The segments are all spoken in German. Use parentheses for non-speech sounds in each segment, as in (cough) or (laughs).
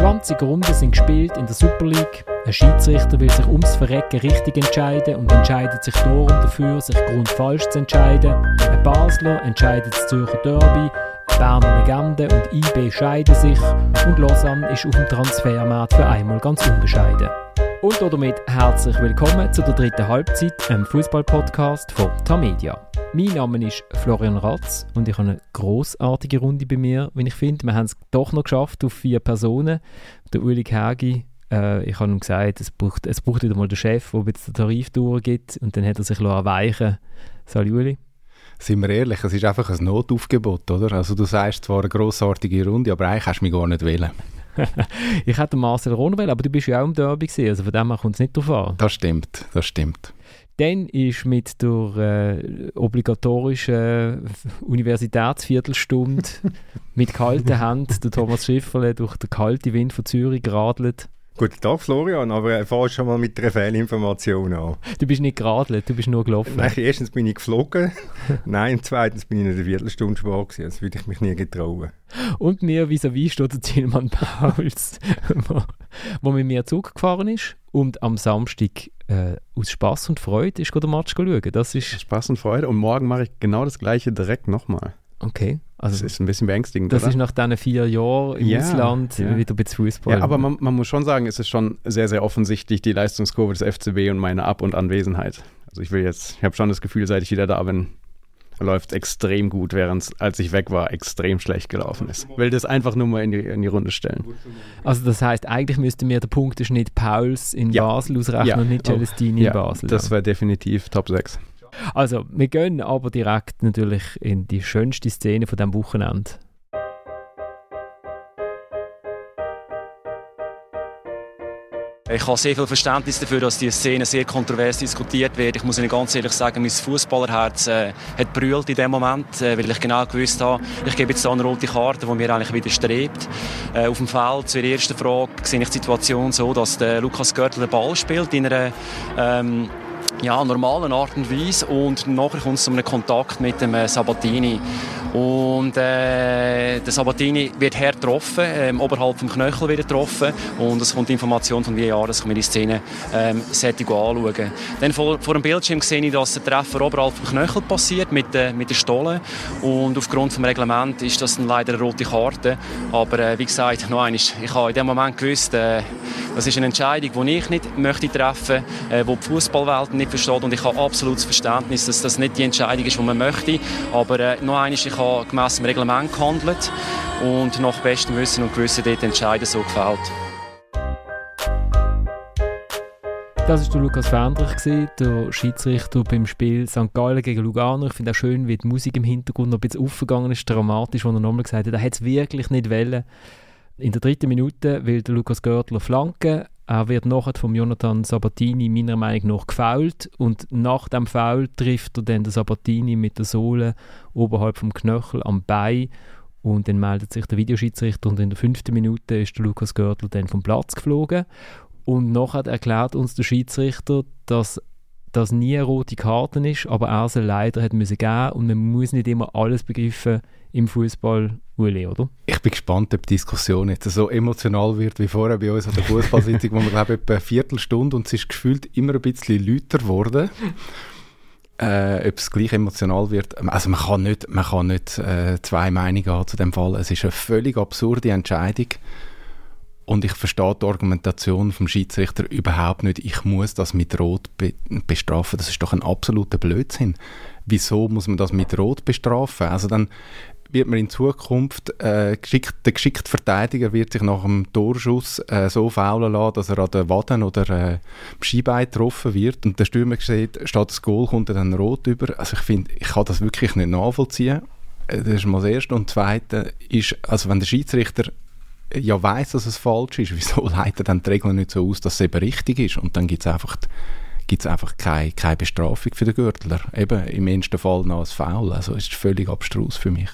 20 Runden sind gespielt in der Super League. Ein Schiedsrichter will sich ums Verrecken richtig entscheiden und entscheidet sich darum dafür, sich grundfalsch zu entscheiden. Ein Basler entscheidet das Zürcher Derby, Berner Legende und IB scheiden sich und Lausanne ist auf dem Transfermarkt für einmal ganz unbescheiden. Und damit herzlich willkommen zu der dritten Halbzeit, einem Fußball-Podcast von Tamedia. Mein Name ist Florian Ratz und ich habe eine großartige Runde bei mir, wenn ich finde. Wir haben es doch noch geschafft auf vier Personen. Der Uli Hägi, äh, ich habe ihm gesagt, es braucht, es braucht wieder mal den Chef, der jetzt den Tarif durchgibt und dann hat er sich erweichen Salut Uli. Sind wir ehrlich, es ist einfach ein Notaufgebot, oder? Also du sagst zwar eine grossartige Runde, aber eigentlich hast du mich gar nicht wählen. (laughs) ich hätte Marcel Ronwell, aber du bist ja auch im Derby gewesen, also von dem her kommt es nicht drauf an. Das stimmt, das stimmt. Dann ist mit der äh, obligatorischen Universitätsviertelstunde (laughs) mit kalten Händen der Thomas Schifferle durch den kalten Wind von Zürich geradelt. Guten Tag, Florian, aber fahre schon mal mit einer Fehlinformation an. Du bist nicht geradelt, du bist nur gelaufen. Nein, erstens bin ich geflogen, (laughs) nein, zweitens bin ich in einer Viertelstunde schwach gewesen, das würde ich mich nie getrauen. Und mir vis-à-vis steht der Tilman Pauls, wo, (laughs) wo mit mir Zug gefahren ist und am Samstag äh, aus Spaß und Freude ist der Match schauen. Das ist Spaß und Freude und morgen mache ich genau das gleiche direkt nochmal. Okay. Also das ist ein bisschen beängstigend. Das oder? ist nach diesen vier Jahren im ja, Ausland ja. wieder bisschen Fußball. Ja, aber man, man, muss schon sagen, es ist schon sehr, sehr offensichtlich die Leistungskurve des FCB und meine Ab- und Anwesenheit. Also ich will jetzt, ich habe schon das Gefühl, seit ich wieder da bin, läuft extrem gut, während es, als ich weg war, extrem schlecht gelaufen ist. Ich will das einfach nur mal in die, in die Runde stellen. Also das heißt, eigentlich müsste mir der Punkteschnitt Pauls in ja. Basel ausrechnen ja. und nicht Celestini in Basel. Das wäre definitiv Top 6. Also, wir gehen aber direkt natürlich in die schönste Szene von diesem Wochenende. Ich habe sehr viel Verständnis dafür, dass diese Szene sehr kontrovers diskutiert wird. Ich muss Ihnen ganz ehrlich sagen, mein Fußballerherz äh, hat brüllt in dem Moment, äh, weil ich genau gewusst habe, ich gebe jetzt eine rote Karte, die mir eigentlich widerstrebt. Äh, auf dem Feld zur ersten Frage sehe ich die Situation so, dass der Lukas Görtl den Ball spielt in einer ähm, ja, normalen Art und Weise und nachher kommt es zu einem Kontakt mit dem äh, Sabatini. Und äh, der Sabatini wird hart getroffen, ähm, oberhalb vom Knöchel wird getroffen und es kommt die Information von VAR, dass ich mir die Szene ähm, anschauen Dann vor, vor dem Bildschirm sehe ich, dass der Treffer oberhalb vom Knöchel passiert mit, äh, mit der Stolle und aufgrund des Reglements ist das dann leider eine rote Karte. Aber äh, wie gesagt, noch einmal, ich habe in dem Moment gewusst, äh, das ist eine Entscheidung, die ich nicht möchte treffen möchte, äh, die die Fußballwelt nicht versteht und ich habe absolutes Verständnis, dass das nicht die Entscheidung ist, die man möchte. Aber äh, noch einmal, ich habe gemäss dem Reglement gehandelt und nach bestem Wissen und Gewissen dort entscheiden so gefällt. Das war Lukas Fendrich, der Schiedsrichter beim Spiel St. Gallen gegen Lugano. Ich finde auch schön, wie die Musik im Hintergrund noch ein bisschen aufgegangen ist, dramatisch, wo er nochmal gesagt hat, er hätte es wirklich nicht wollen. In der dritten Minute will der Lukas Görtler flanken. Er wird nachher von Jonathan Sabatini meiner Meinung nach gefault und nach dem Foul trifft er dann den Sabatini mit der Sohle oberhalb vom Knöchel am Bein und dann meldet sich der Videoschiedsrichter und in der fünften Minute ist der Lukas Görtl dann vom Platz geflogen. Und nachher erklärt uns der Schiedsrichter, dass das nie eine rote Karte ist, aber er sie leider hat müssen geben und man muss nicht immer alles begreifen im Fußball, Uli, oder? Ich bin gespannt, ob die Diskussion jetzt so emotional wird wie vorher bei uns an der Fußballsitzung, (laughs) wo wir glaube etwa eine Viertelstunde und es ist gefühlt immer ein bisschen lauter geworden. Äh, ob es gleich emotional wird. Also man kann nicht, man kann nicht äh, zwei Meinungen haben zu dem Fall. Es ist eine völlig absurde Entscheidung. Und ich verstehe die Argumentation vom Schiedsrichter überhaupt nicht. Ich muss das mit Rot be bestrafen. Das ist doch ein absoluter Blödsinn. Wieso muss man das mit Rot bestrafen? Also dann wird man in Zukunft, äh, geschickt, der geschickte Verteidiger wird sich nach dem Torschuss äh, so faulen lassen, dass er an den Waden oder äh, Skibein getroffen wird und der Stürmer sieht, statt das Goal kommt er dann rot über. Also ich finde, ich kann das wirklich nicht nachvollziehen. Äh, das ist mal das Erste. Und das Zweite ist, also wenn der Schiedsrichter ja weiß, dass es falsch ist, (laughs) wieso leitet dann die Regel nicht so aus, dass es eben richtig ist? Und dann gibt es einfach, gibt's einfach keine, keine Bestrafung für den Gürtler. Eben im ersten Fall noch als Foul. Also ist völlig abstrus für mich.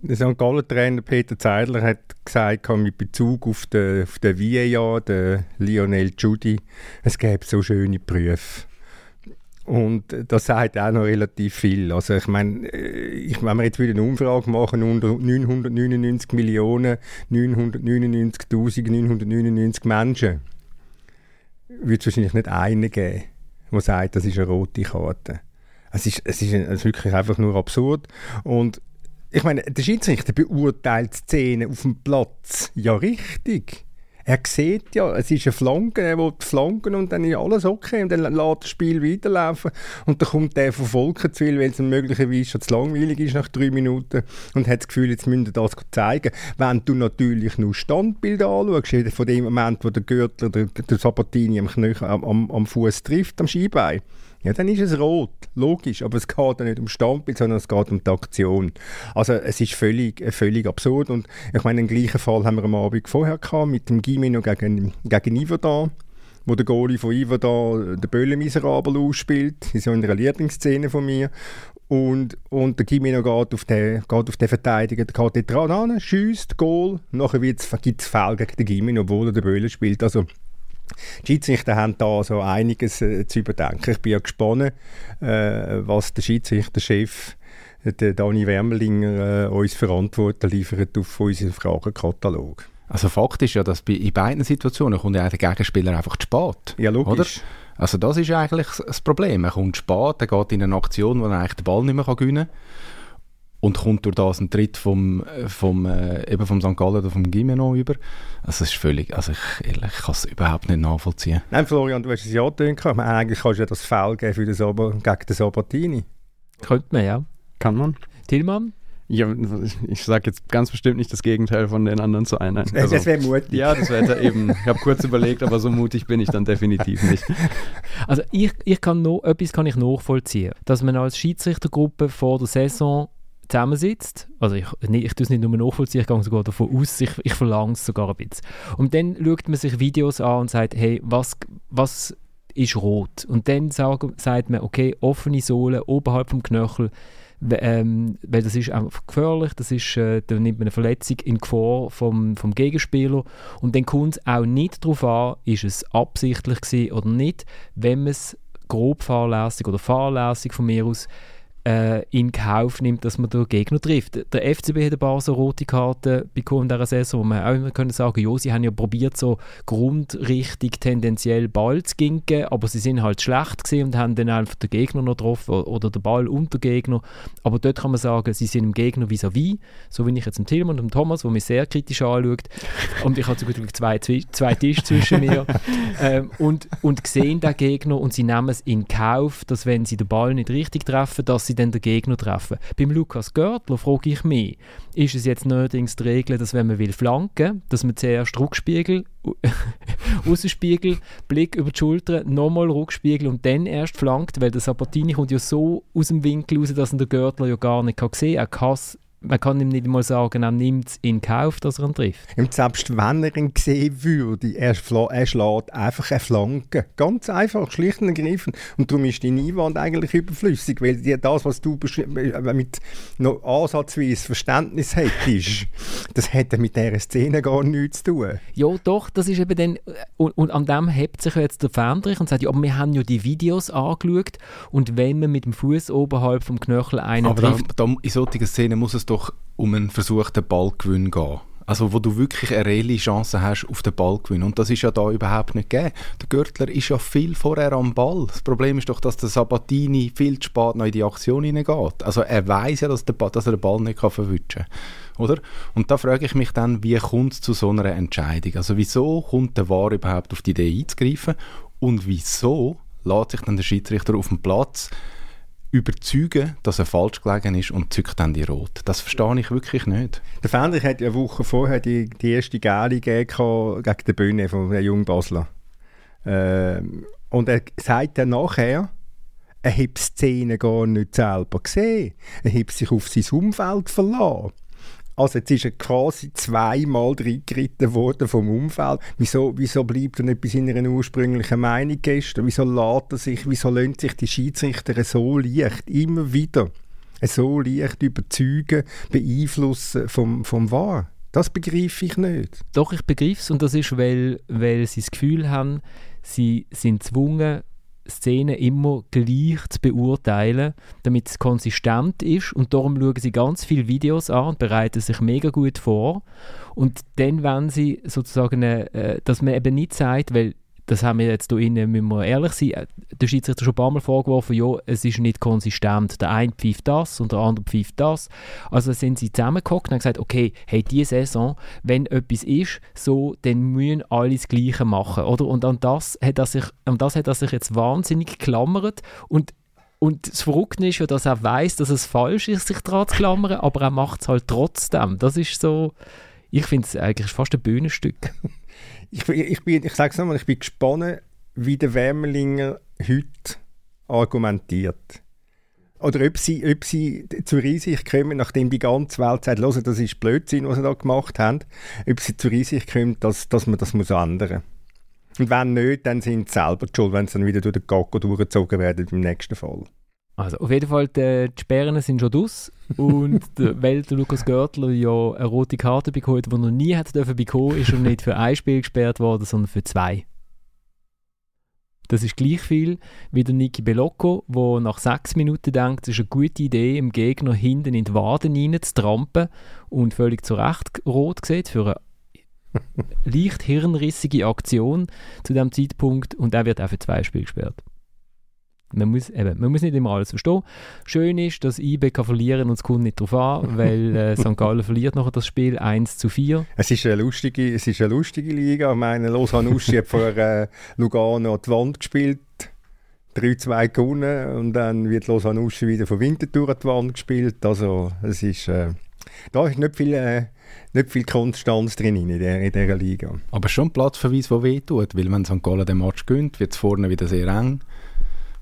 Der St. Gallen-Trainer Peter Zeidler hat gesagt, mit Bezug auf den, auf den VAR, den Lionel Judy, es gäbe so schöne Prüfe. Und das sagt auch noch relativ viel. Also ich meine, äh, ich, wenn wir jetzt wieder eine Umfrage machen unter 999 Millionen 999.999 Menschen, wird es wahrscheinlich nicht einen geben, der sagt, das ist eine rote Karte. Es ist, es ist, es ist wirklich einfach nur absurd. Und ich meine, der Schiedsrichter beurteilt Szenen auf dem Platz. Ja richtig. Er sieht ja, es ist eine Flanke, er will flanken und dann ist alles okay und dann lässt das Spiel weiterlaufen. Und dann kommt der von Volkenswil, weil es möglicherweise schon zu langweilig ist nach drei Minuten und hat das Gefühl, jetzt müssen das zeigen. Wenn du natürlich nur Standbilder anschaust, von dem Moment, wo der Gürtel, der, der Sabatini am, Knöchel, am, am Fuß trifft, am Skibein, ja, dann ist es rot, logisch, aber es geht ja nicht um Standbild, sondern es geht um die Aktion. Also es ist völlig, äh, völlig absurd und ich meine, den gleichen Fall haben wir am Abend vorher gehabt mit dem Gimeno gegen, gegen Iverdar wo der Goalie von Iverdar den Böllen miserabel ausspielt. Das ist ja in einer Lieblingsszene von mir. Und, und der Gimeno geht auf den, geht auf den Verteidiger, der geht dort ran, schießt, Goal, nachher gibt es Foul gegen den Gimeno, obwohl er den Böllen spielt. Also die Schiedsrichter haben da so einiges äh, zu überdenken. Ich bin ja gespannt, äh, was der Schiedsrichterchef der Dani Wermelinger äh, uns für Antworten liefert auf unseren Fragenkatalog. Also Fakt ist ja, dass bei, in beiden Situationen kommt ja der Gegenspieler einfach zu spät. Ja, logisch. Oder? Also das ist eigentlich das Problem. Er kommt spät, er geht in eine Aktion, wo er eigentlich den Ball nicht mehr gewinnen kann und kommt durch das ein Tritt vom, vom, äh, eben vom St. Gallen oder vom Gimeno über. Also es ist völlig, also ich, ehrlich, ich kann es überhaupt nicht nachvollziehen. Nein, Florian, du hast es ja angetönt, eigentlich kannst du ja das Foul geben für den Sober, gegen den Sabatini. Könnte man, ja. Kann man. Tillmann? Ja, ich sage jetzt ganz bestimmt nicht das Gegenteil von den anderen zu einer. (laughs) Also, das wäre mutig. Ja, das wäre eben. Ich habe kurz überlegt, aber so mutig bin ich dann definitiv nicht. (laughs) Also ich, ich kann noch, etwas kann ich nachvollziehen, dass man als Schiedsrichtergruppe vor der Saison zusammensitzt, also ich, nee, ich tue es nicht nur nachvollziehen, ich gehe sogar davon aus, ich, ich verlange es sogar ein bisschen. Und dann schaut man sich Videos an und sagt, hey, was, was ist rot? Und dann sag, sagt man, okay, offene Sohle oberhalb vom Knöchel, ähm, weil das ist einfach gefährlich, das ist, äh, da nimmt man eine Verletzung in Gefahr vom, vom Gegenspieler und dann kommt es auch nicht darauf an, ist es absichtlich gewesen oder nicht, wenn man es grob fahrlässig oder fahrlässig von mir aus äh, in Kauf nimmt, dass man den Gegner trifft. Der FCB hat ein paar so rote Karten bekommen in dieser Saison, wo man auch immer können sagen, ja, sie haben ja probiert, so grundrichtig tendenziell Ball zu ginken, aber sie sind halt schlecht gewesen und haben dann einfach den Gegner noch getroffen oder den Ball und den Gegner. Aber dort kann man sagen, sie sind im Gegner vis-à-vis, -vis, so wie ich jetzt im Tilman und dem Thomas, wo mich sehr kritisch anschaut. (laughs) Und ich habe so gut wie zwei, zwei Tische zwischen mir. (laughs) ähm, und, und sehen den Gegner und sie nehmen es in Kauf, dass wenn sie den Ball nicht richtig treffen, dass sie dann den Gegner treffen. Beim Lukas Görtler frage ich mich, ist es jetzt neuerdings die Regel, dass wenn man will flanken, dass man zuerst Rückspiegel, (laughs) Außenspiegel, Blick über die Schulter, nochmal Rückspiegel und dann erst flankt, weil der Sabatini kommt ja so aus dem Winkel raus, dass ihn der Görtler ja gar nicht sehen kann. Er kann man kann ihm nicht mal sagen, er nimmt es in Kauf, dass er ihn trifft. Und selbst wenn er ihn sehen würde, er, er schlägt einfach eine Flanke. Ganz einfach, schlicht und ergreifend. Und darum ist die Einwand eigentlich überflüssig, weil die, das, was du äh, mit noch ansatzweise Verständnis hättest, (laughs) das hätte mit dieser Szene gar nichts zu tun. Ja, doch, das ist eben dann, und, und an dem hebt sich jetzt der Fernrich und sagt, ja, aber wir haben ja die Videos angeschaut und wenn man mit dem Fuß oberhalb vom Knöchel einen aber trifft... Aber in solchen Szenen muss es doch um einen versuchten Ballgewinn gehen. Also wo du wirklich eine reelle Chance hast auf den Ballgewinn. Und das ist ja da überhaupt nicht gegeben. Der Görtler ist ja viel vorher am Ball. Das Problem ist doch, dass der Sabatini viel zu spät noch in die Aktion hineingeht. Also er weiß ja, dass, der, dass, er den Ball nicht verwischen kann. Und da frage ich mich dann, wie kommt es zu so einer Entscheidung? Also wieso kommt der VAR überhaupt auf die Idee einzugreifen? Und wieso lässt sich dann der Schiedsrichter auf dem Platz überzeugen, dass er falsch gelegen ist und zückt dann die Rot. Das verstehe ich wirklich nicht. Der Fendrich hat ja eine Woche vorher die, die erste Gale gegen die Bühne von der jungen Basler. Ähm, und er sagt dann nachher, er hat die Szene gar nicht selber gesehen. Er hat sich auf sein Umfeld verlassen. Also jetzt ist er quasi zweimal reingeritten worden vom Umfeld. Wieso, wieso bleibt er nicht bei seiner ursprünglichen Meinung gestern? Wieso lädt er sich, wieso lassen sich die Schiedsrichter so leicht, immer wieder, so leicht überzeugen, beeinflussen vom, vom Wahr? Das begreife ich nicht. Doch, ich begreife es und das ist, weil, weil sie das Gefühl haben, sie sind gezwungen, Szenen immer gleich zu beurteilen, damit es konsistent ist. Und darum schauen sie ganz viele Videos an und bereiten sich mega gut vor. Und dann, wenn sie sozusagen, äh, dass man eben nicht sagt, weil das haben wir jetzt hier innen, müssen wir ehrlich sein, äh, der Schiedsrichter schon ein paar Mal vorgeworfen, ja, es ist nicht konsistent. Der eine pfeift das und der andere pfeift das. Also sind sie zusammengeguckt und haben gesagt, okay, hey, diese Saison, wenn etwas ist, so, dann müssen alle das Gleiche machen, oder? Und an das hat er sich, an das hat er sich jetzt wahnsinnig geklammert und und das Verrückte ist ja, dass er weiß, dass es falsch ist, sich daran zu klammern, aber er macht es halt trotzdem. Das ist so, ich finde es eigentlich fast ein Bühnenstück. Ich, ich, bin, ich sage es nochmal, ich bin gespannt, wie der Wärmelinger heute argumentiert. Oder ob sie, ob sie zur Einsicht kommen, nachdem die ganze Welt sagt, Hören, das ist Blödsinn, was sie da gemacht haben, ob sie zur Einsicht kommen, dass, dass man das muss ändern muss. Und wenn nicht, dann sind sie selber schuld, wenn sie dann wieder durch den Gacko durchgezogen werden im nächsten Fall. Also auf jeden Fall, die, die Sperren sind schon aus und (laughs) der, weil der Lukas Görtler ja eine rote Karte bekommen hat, die er nie hätte dürfen bekommen, ist er nicht für ein Spiel gesperrt worden, sondern für zwei. Das ist gleich viel wie der Niki Belocco, der nach sechs Minuten denkt, es ist eine gute Idee, im Gegner hinten in die Waden rein zu trampen und völlig zu Recht rot sieht für eine (laughs) leicht hirnrissige Aktion zu dem Zeitpunkt und er wird auch für zwei Spiele gesperrt. Man muss, eben, man muss nicht immer alles verstehen. Schön ist, dass IB kann verlieren und es kommt nicht darauf an, (laughs) weil äh, St. Gallen verliert nachher das Spiel 1 zu 4. Es ist eine lustige, es ist eine lustige Liga. Ich meine, Lausanne Uschi hat vor äh, Lugano an die Wand gespielt, 3-2 gewonnen und dann wird Lausanne Uschi wieder von Winterthur an die Wand gespielt. Also es ist, äh, da ist nicht viel... Äh, nicht viel Konstanz drin in dieser, in dieser Liga. Aber schon ein Platzverweis, der wehtut, weil wenn St. Gallen den Match gönnt, wird es vorne wieder sehr eng.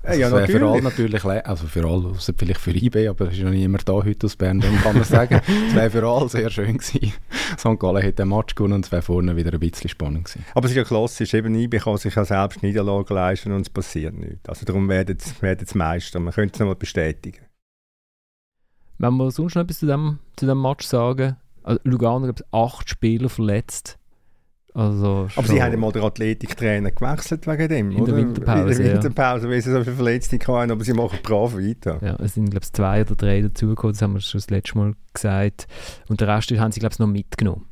Also ja, natürlich. Für alle natürlich, also für alle, vielleicht für IB, aber es ist noch niemand da heute aus Bern, dann kann man sagen, (laughs) es wäre für alle sehr schön gewesen. St. Gallen hätte den Match gewonnen und es wäre vorne wieder ein bisschen spannend gewesen. Aber es ist ja klassisch, eben IB kann sich ja selbst Niederlagen leisten und es passiert nichts. Also darum werden es Meister, man könnte es nochmal bestätigen. Wenn wir sonst noch etwas zu dem, zu dem Match sagen, also Lugano hat acht Spieler verletzt also aber sie haben mal den Athletiktrainer gewechselt wegen dem, in oder? Der Winterpause, in der Winterpause, ja. weil sie so viele Verletzte hatten, aber sie machen brav weiter. Ja, es sind glaube ich zwei oder drei dazugekommen, das haben wir schon das letzte Mal gesagt. Und den Rest haben sie glaube ich noch mitgenommen.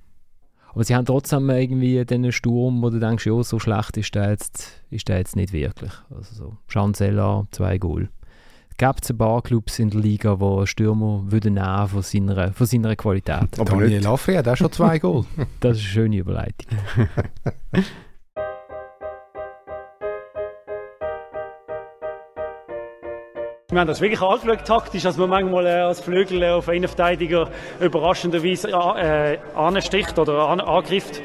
Aber sie haben trotzdem irgendwie den Sturm, wo du denkst, ja, so schlecht ist der jetzt, ist der jetzt nicht wirklich. Also so, Chancellor, zwei Goal gibt es ein paar Clubs in der Liga, die Stürmer würden nehmen von seiner, von seiner Qualität. Aber Daniel Lafay hat auch schon zwei Goal. (laughs) (laughs) das ist eine schöne Überleitung. Wir haben das wirklich angeschaut, taktisch, dass man manchmal äh, als Flügel auf einen Verteidiger überraschenderweise äh, ansticht oder an, angreift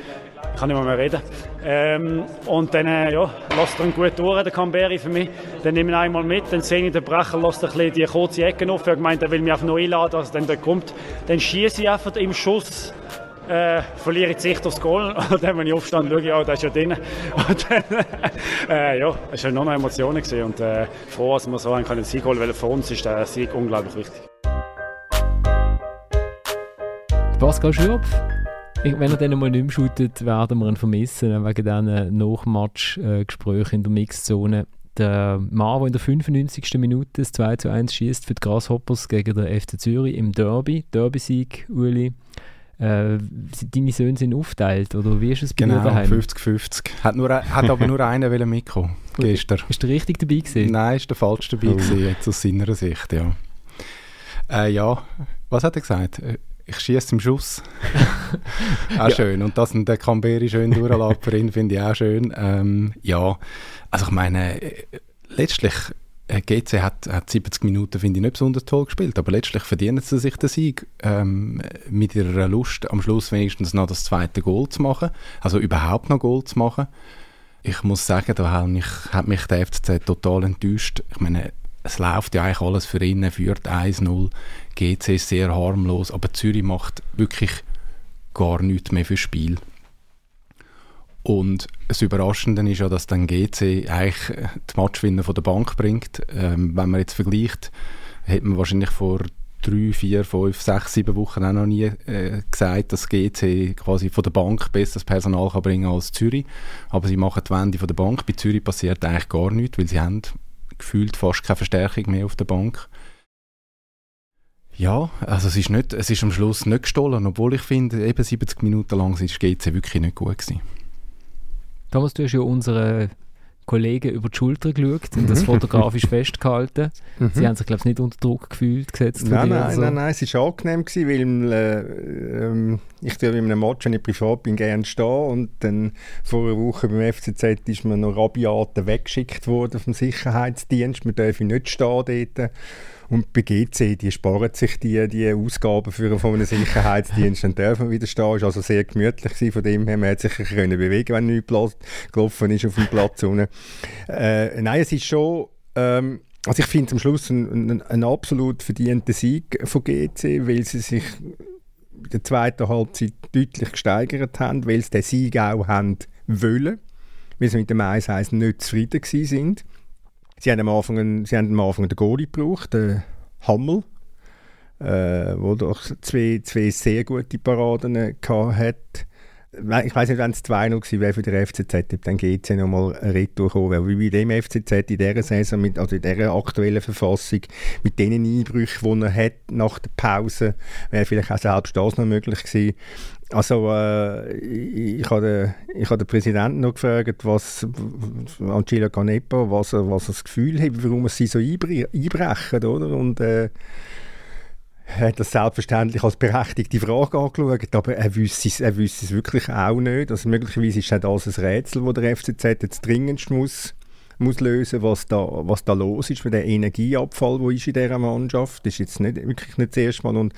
kann nicht mehr, reden. Ähm, und dann äh, ja, lasst er ihn gut durch, der Camberi für mich. Dann nehme ich ihn einmal mit, dann sehe ich den Brecher, lasst ein bisschen die kurze Ecke auf. Er gemeint, er will mich auf neu laden, also dann der kommt. Dann schieße ich einfach im Schuss. Äh, verliere ich die Sicht aufs Goal (laughs) und dann, wenn ich aufstehe, schaue ich, oh, der ist ja drin. (laughs) Und dann, äh, ja, es waren noch noch Emotionen gewesen und äh, froh, dass wir so einen können Sieg holen, weil für uns ist der Sieg unglaublich wichtig. Pascal Schürpf, wenn er dann mal nicht mehr shootet, werden wir ihn vermissen, wegen diesen Nachmatch-Gesprächen in der Mixzone. Der Mann, der in der 95. Minute das 2 zu 1 schießt für die Grasshoppers gegen den FC Zürich im Derby, Derby-Sieg, Uli. Äh, deine Söhne sind aufgeteilt, oder wie ist es bei genau, dir daheim? 50-50. Hat, hat aber nur einer mitkommen (laughs) gestern. Ist der richtig dabei gewesen? Nein, ist der falsch dabei oh. gewesen, jetzt aus seiner Sicht, ja. Äh, ja, was hat er gesagt? Ich schieße im Schuss. (laughs) auch ja. schön. Und dass der Camberi schön für ihn, finde ich auch schön. Ähm, ja, also ich meine, äh, letztlich, äh, GC hat, hat 70 Minuten, finde ich, nicht besonders toll gespielt, aber letztlich verdienen sie sich den Sieg ähm, mit ihrer Lust, am Schluss wenigstens noch das zweite Goal zu machen, also überhaupt noch Goal zu machen. Ich muss sagen, da hat mich, hat mich der FCZ total enttäuscht. Ich meine, es läuft ja eigentlich alles für ihn, er führt 1-0, GC ist sehr harmlos, aber Zürich macht wirklich gar nichts mehr fürs Spiel. Und das Überraschende ist ja, dass dann GC eigentlich die Matchwinner von der Bank bringt. Ähm, wenn man jetzt vergleicht, hätte man wahrscheinlich vor drei, vier, fünf, sechs, sieben Wochen auch noch nie äh, gesagt, dass GC quasi von der Bank besseres Personal kann bringen als Zürich. Aber sie machen die Wende von der Bank. Bei Zürich passiert eigentlich gar nichts, weil sie haben gefühlt fast keine Verstärkung mehr auf der Bank. Ja, also es ist, nicht, es ist am Schluss nicht gestohlen, obwohl ich finde, eben 70 Minuten lang ist GC wirklich nicht gut gewesen. Thomas, du hast ja unsere Kollegen über die Schulter geschaut und das fotografisch festgehalten. Mhm. Sie haben sich, glaube ich, nicht unter Druck gefühlt, gesetzt von Nein, dir nein, so. nein, nein, es war angenehm, gewesen, weil äh, ähm, ich tue in einem Match, wenn ich privat bin, gerne stehen und dann vor einer Woche beim FCZ ist mir noch rabiat weggeschickt worden vom Sicherheitsdienst, wir dürfen nicht stehen dort. Und bei GC, die sparen sich die, die Ausgaben für von einem Sicherheitsdienst, dann dürfen wieder stehen. War also sehr gemütlich, gewesen, von dem her, man hat sich ein können bewegen wenn nichts gelaufen ist auf dem Platz. Äh, nein, es ist schon... Ähm, also ich finde am Schluss einen, einen, einen absolut verdienten Sieg von GC, weil sie sich in der zweiten Halbzeit deutlich gesteigert haben, weil sie den Sieg auch haben wollen, weil sie mit dem 1-1 nicht zufrieden sind. Sie haben am Anfang, sie haben am Anfang den Goalie gebraucht, den Hammel, äh, wo doch zwei, zwei sehr gute Paraden äh, hat. Ich weiß nicht, wenn es 2-0 gewesen wäre für den FCZ, ob dann GC nochmal Retour gekommen wäre. Wie bei dem FCZ in dieser Saison, mit, also in dieser aktuellen Verfassung, mit den Einbrüchen, die er hat nach der Pause, wäre vielleicht auch selbst das noch möglich gewesen. Also äh, ich, habe den, ich habe den Präsidenten noch gefragt, was Angelo Canepa, was er, was er das Gefühl hat, warum sie so einbre einbrechen, oder? Und äh, hat das selbstverständlich als berechtigte Frage angeschaut, aber er wüsste es, er wüsste es wirklich auch nicht. Also möglicherweise ist das ein Rätsel, das der FCZ jetzt dringendst muss, muss lösen, was da, was da los ist, für den Energieabfall, der ist in dieser Mannschaft. Das ist jetzt nicht, wirklich nicht das erste Mal. Und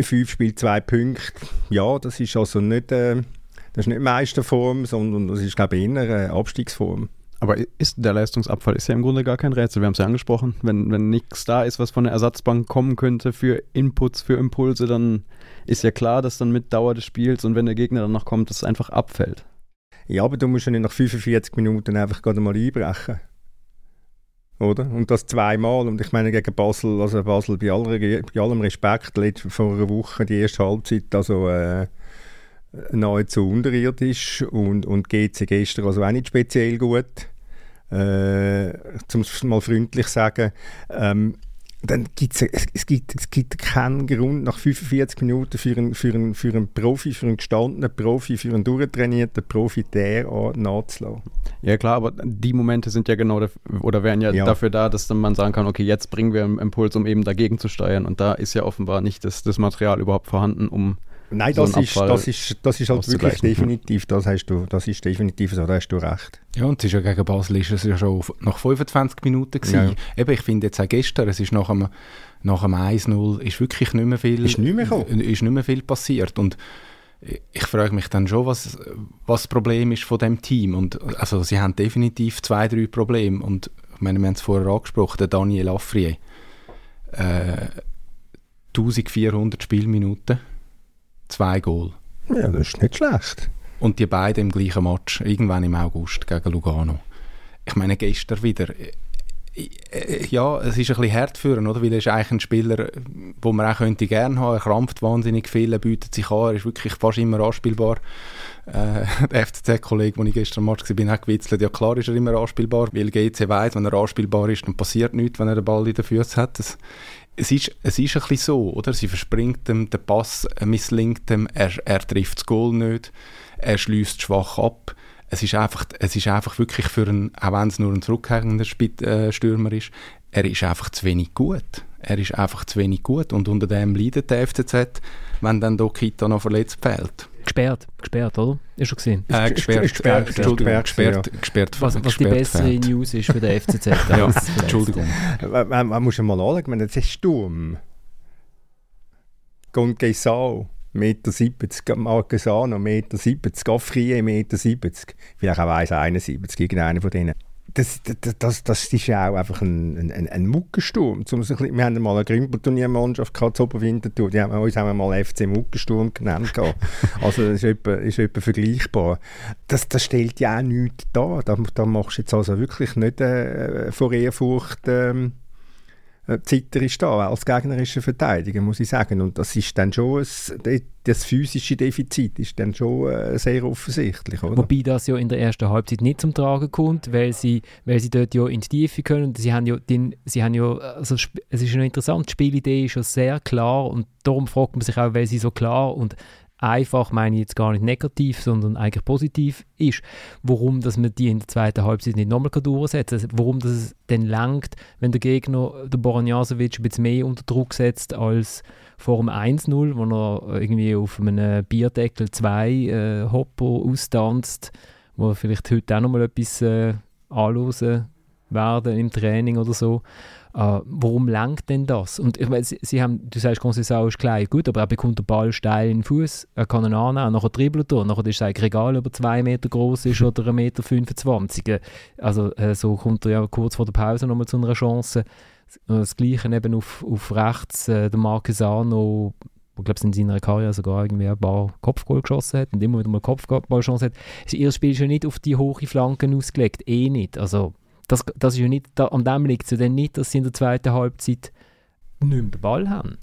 fünf Spiele, zwei Punkte, ja, das ist also nicht, äh, das ist nicht Meisterform, sondern das ist, glaube ich, eher eine Abstiegsform. Aber ist der Leistungsabfall ist ja im Grunde gar kein Rätsel. Wir haben es ja angesprochen. Wenn, wenn nichts da ist, was von der Ersatzbank kommen könnte für Inputs, für Impulse, dann ist ja klar, dass dann mit Dauer des Spiels und wenn der Gegner dann noch kommt, dass es einfach abfällt. Ja, aber du musst ja nicht nach 45 Minuten einfach gerade mal einbrechen. Oder? Und das zweimal. Und ich meine, gegen Basel, also Basel bei, aller, bei allem Respekt, vor einer Woche die erste Halbzeit, also äh, nahezu unterirdisch und, und GC gestern also auch nicht speziell gut. Äh, zum es mal freundlich sagen. Ähm, dann gibt's, es, es, gibt, es gibt keinen Grund nach 45 Minuten für einen, für einen, für einen Profi, für einen gestandenen Profi, für einen durchtrainierten Profi derart nachzulassen. Ja klar, aber die Momente sind ja genau daf- oder wären ja, Ja. dafür da, dass dann man sagen kann, okay, jetzt bringen wir einen Impuls, um eben dagegen zu steuern. Und da ist ja offenbar nicht das, das Material überhaupt vorhanden, um Nein, so das, einen ist, Abfall das, ist, das ist halt wirklich definitiv, das, hast du, das ist definitiv so, da hast du recht. Ja, und es ist ja gegen Basel ist es ja schon nach 25 Minuten gewesen. Ja. Eben, ich finde jetzt auch gestern, es ist nach dem, nach dem 1-0 ist wirklich nicht mehr viel, Ist nicht mehr gekommen. ist nicht mehr viel passiert und ich frage mich dann schon, was, was das Problem ist von dem Team und also sie haben definitiv zwei, drei Probleme und ich meine, wir haben es vorher angesprochen, der Daniel Afrier, äh, 1400 Spielminuten, zwei Goal Ja, das ist nicht schlecht. und die beiden im gleichen Match, irgendwann im August gegen Lugano. Ich meine, gestern wieder. äh, äh, Ja, es ist ein bisschen hart für ihn, oder? Weil er ist eigentlich ein Spieler, den man auch könnte gerne haben. Er krampft wahnsinnig viel, er bietet sich an, er ist wirklich fast immer anspielbar. Äh, (laughs) der FCZ-Kollege, den ich gestern am Match war, hat gewitzelt, ja klar ist er immer anspielbar, weil GC weiss, wenn er anspielbar ist, dann passiert nichts, wenn er den Ball in den Füßen hat. Das, es ist, es ist ein bisschen so, oder? Sie verspringt ihm, der Pass misslingt ihm, er, er trifft das Goal nicht, er schließt schwach ab. Es ist einfach, es ist einfach wirklich für einen, auch wenn es nur ein zurückhängender äh, Stürmer ist, er ist einfach zu wenig gut. Er ist einfach zu wenig gut und unter dem leidet der FCZ, wenn dann Dokita noch verletzt fehlt. Gesperrt, gesperrt, oder? Ist schon gesehen. Äh, Ist gesperrt, gesperrt, äh, gesperrt, gesperrt, gesperrt, gesperrt, Was, was die gesperrt bessere fehlt. News ist für den FCZ. Ja. Entschuldigung. Man, man, man muss ja mal anschauen, das ist Sturm. Gongesao, Meter 70, Marquesano, Meter 70, Gaffrie, Meter 70, vielleicht auch 1,71, irgendeiner von denen. Das, das, das, ist ja auch einfach ein, ein, ein Muckensturm. Zum, wir haben mal eine Grümperturniermannschaft gehabt, Oberwinterthur, die haben uns haben wir mal FC Muckensturm genannt. (laughs) also das ist etwa, ist etwa vergleichbar. Das, das stellt ja auch nichts dar. Da, da machst du jetzt also wirklich nicht äh, vor Ehrfurcht... Ähm, äh, zitterisch da, als gegnerischer Verteidiger, muss ich sagen. Und das ist dann schon, ein, das physische Defizit ist dann schon äh, sehr offensichtlich, oder? Wobei das ja in der ersten Halbzeit nicht zum Tragen kommt, weil sie, weil sie dort ja in die Tiefe können. Sie haben ja, den, sie haben ja also es ist ja interessant, die Spielidee ist ja sehr klar und darum fragt man sich auch, weil sie so klar und einfach meine ich jetzt gar nicht negativ, sondern eigentlich positiv ist, warum dass man die in der zweiten Halbzeit nicht nochmal durchsetzen kann. Warum dass es dann langt, wenn der Gegner, der Boranjasovic, ein bisschen mehr unter Druck setzt als vor dem 1-0, wo er irgendwie auf einem Bierdeckel zwei äh, Hopper austanzt, wo vielleicht heute auch nochmal etwas äh, anlösen werden im Training oder so. Uh, warum lenkt denn das? Und ich meine, sie, sie, haben, du sagst, Conceição ist klein, gut, aber er bekommt den Ball steil in den Fuß, er kann ihn annehmen, nachher dribbelt er, nachher ist es eigentlich egal, ob er 2 Meter groß ist oder 1,25 Meter. 25. Also äh, so kommt er ja kurz vor der Pause nochmal zu einer Chance. Das Gleiche eben auf, auf rechts, äh, der Marquesano, ich glaube, in seiner Karriere sogar irgendwie ein paar Kopfgoal geschossen hat und immer wieder mal Kopfballchance hat. Ihr Spiel ist ja nicht auf die hohe Flanken ausgelegt, eh nicht. Also das, das ist ja nicht, da, an dem liegt es ja dann nicht, dass sie in der zweiten Halbzeit nicht mehr den Ball haben.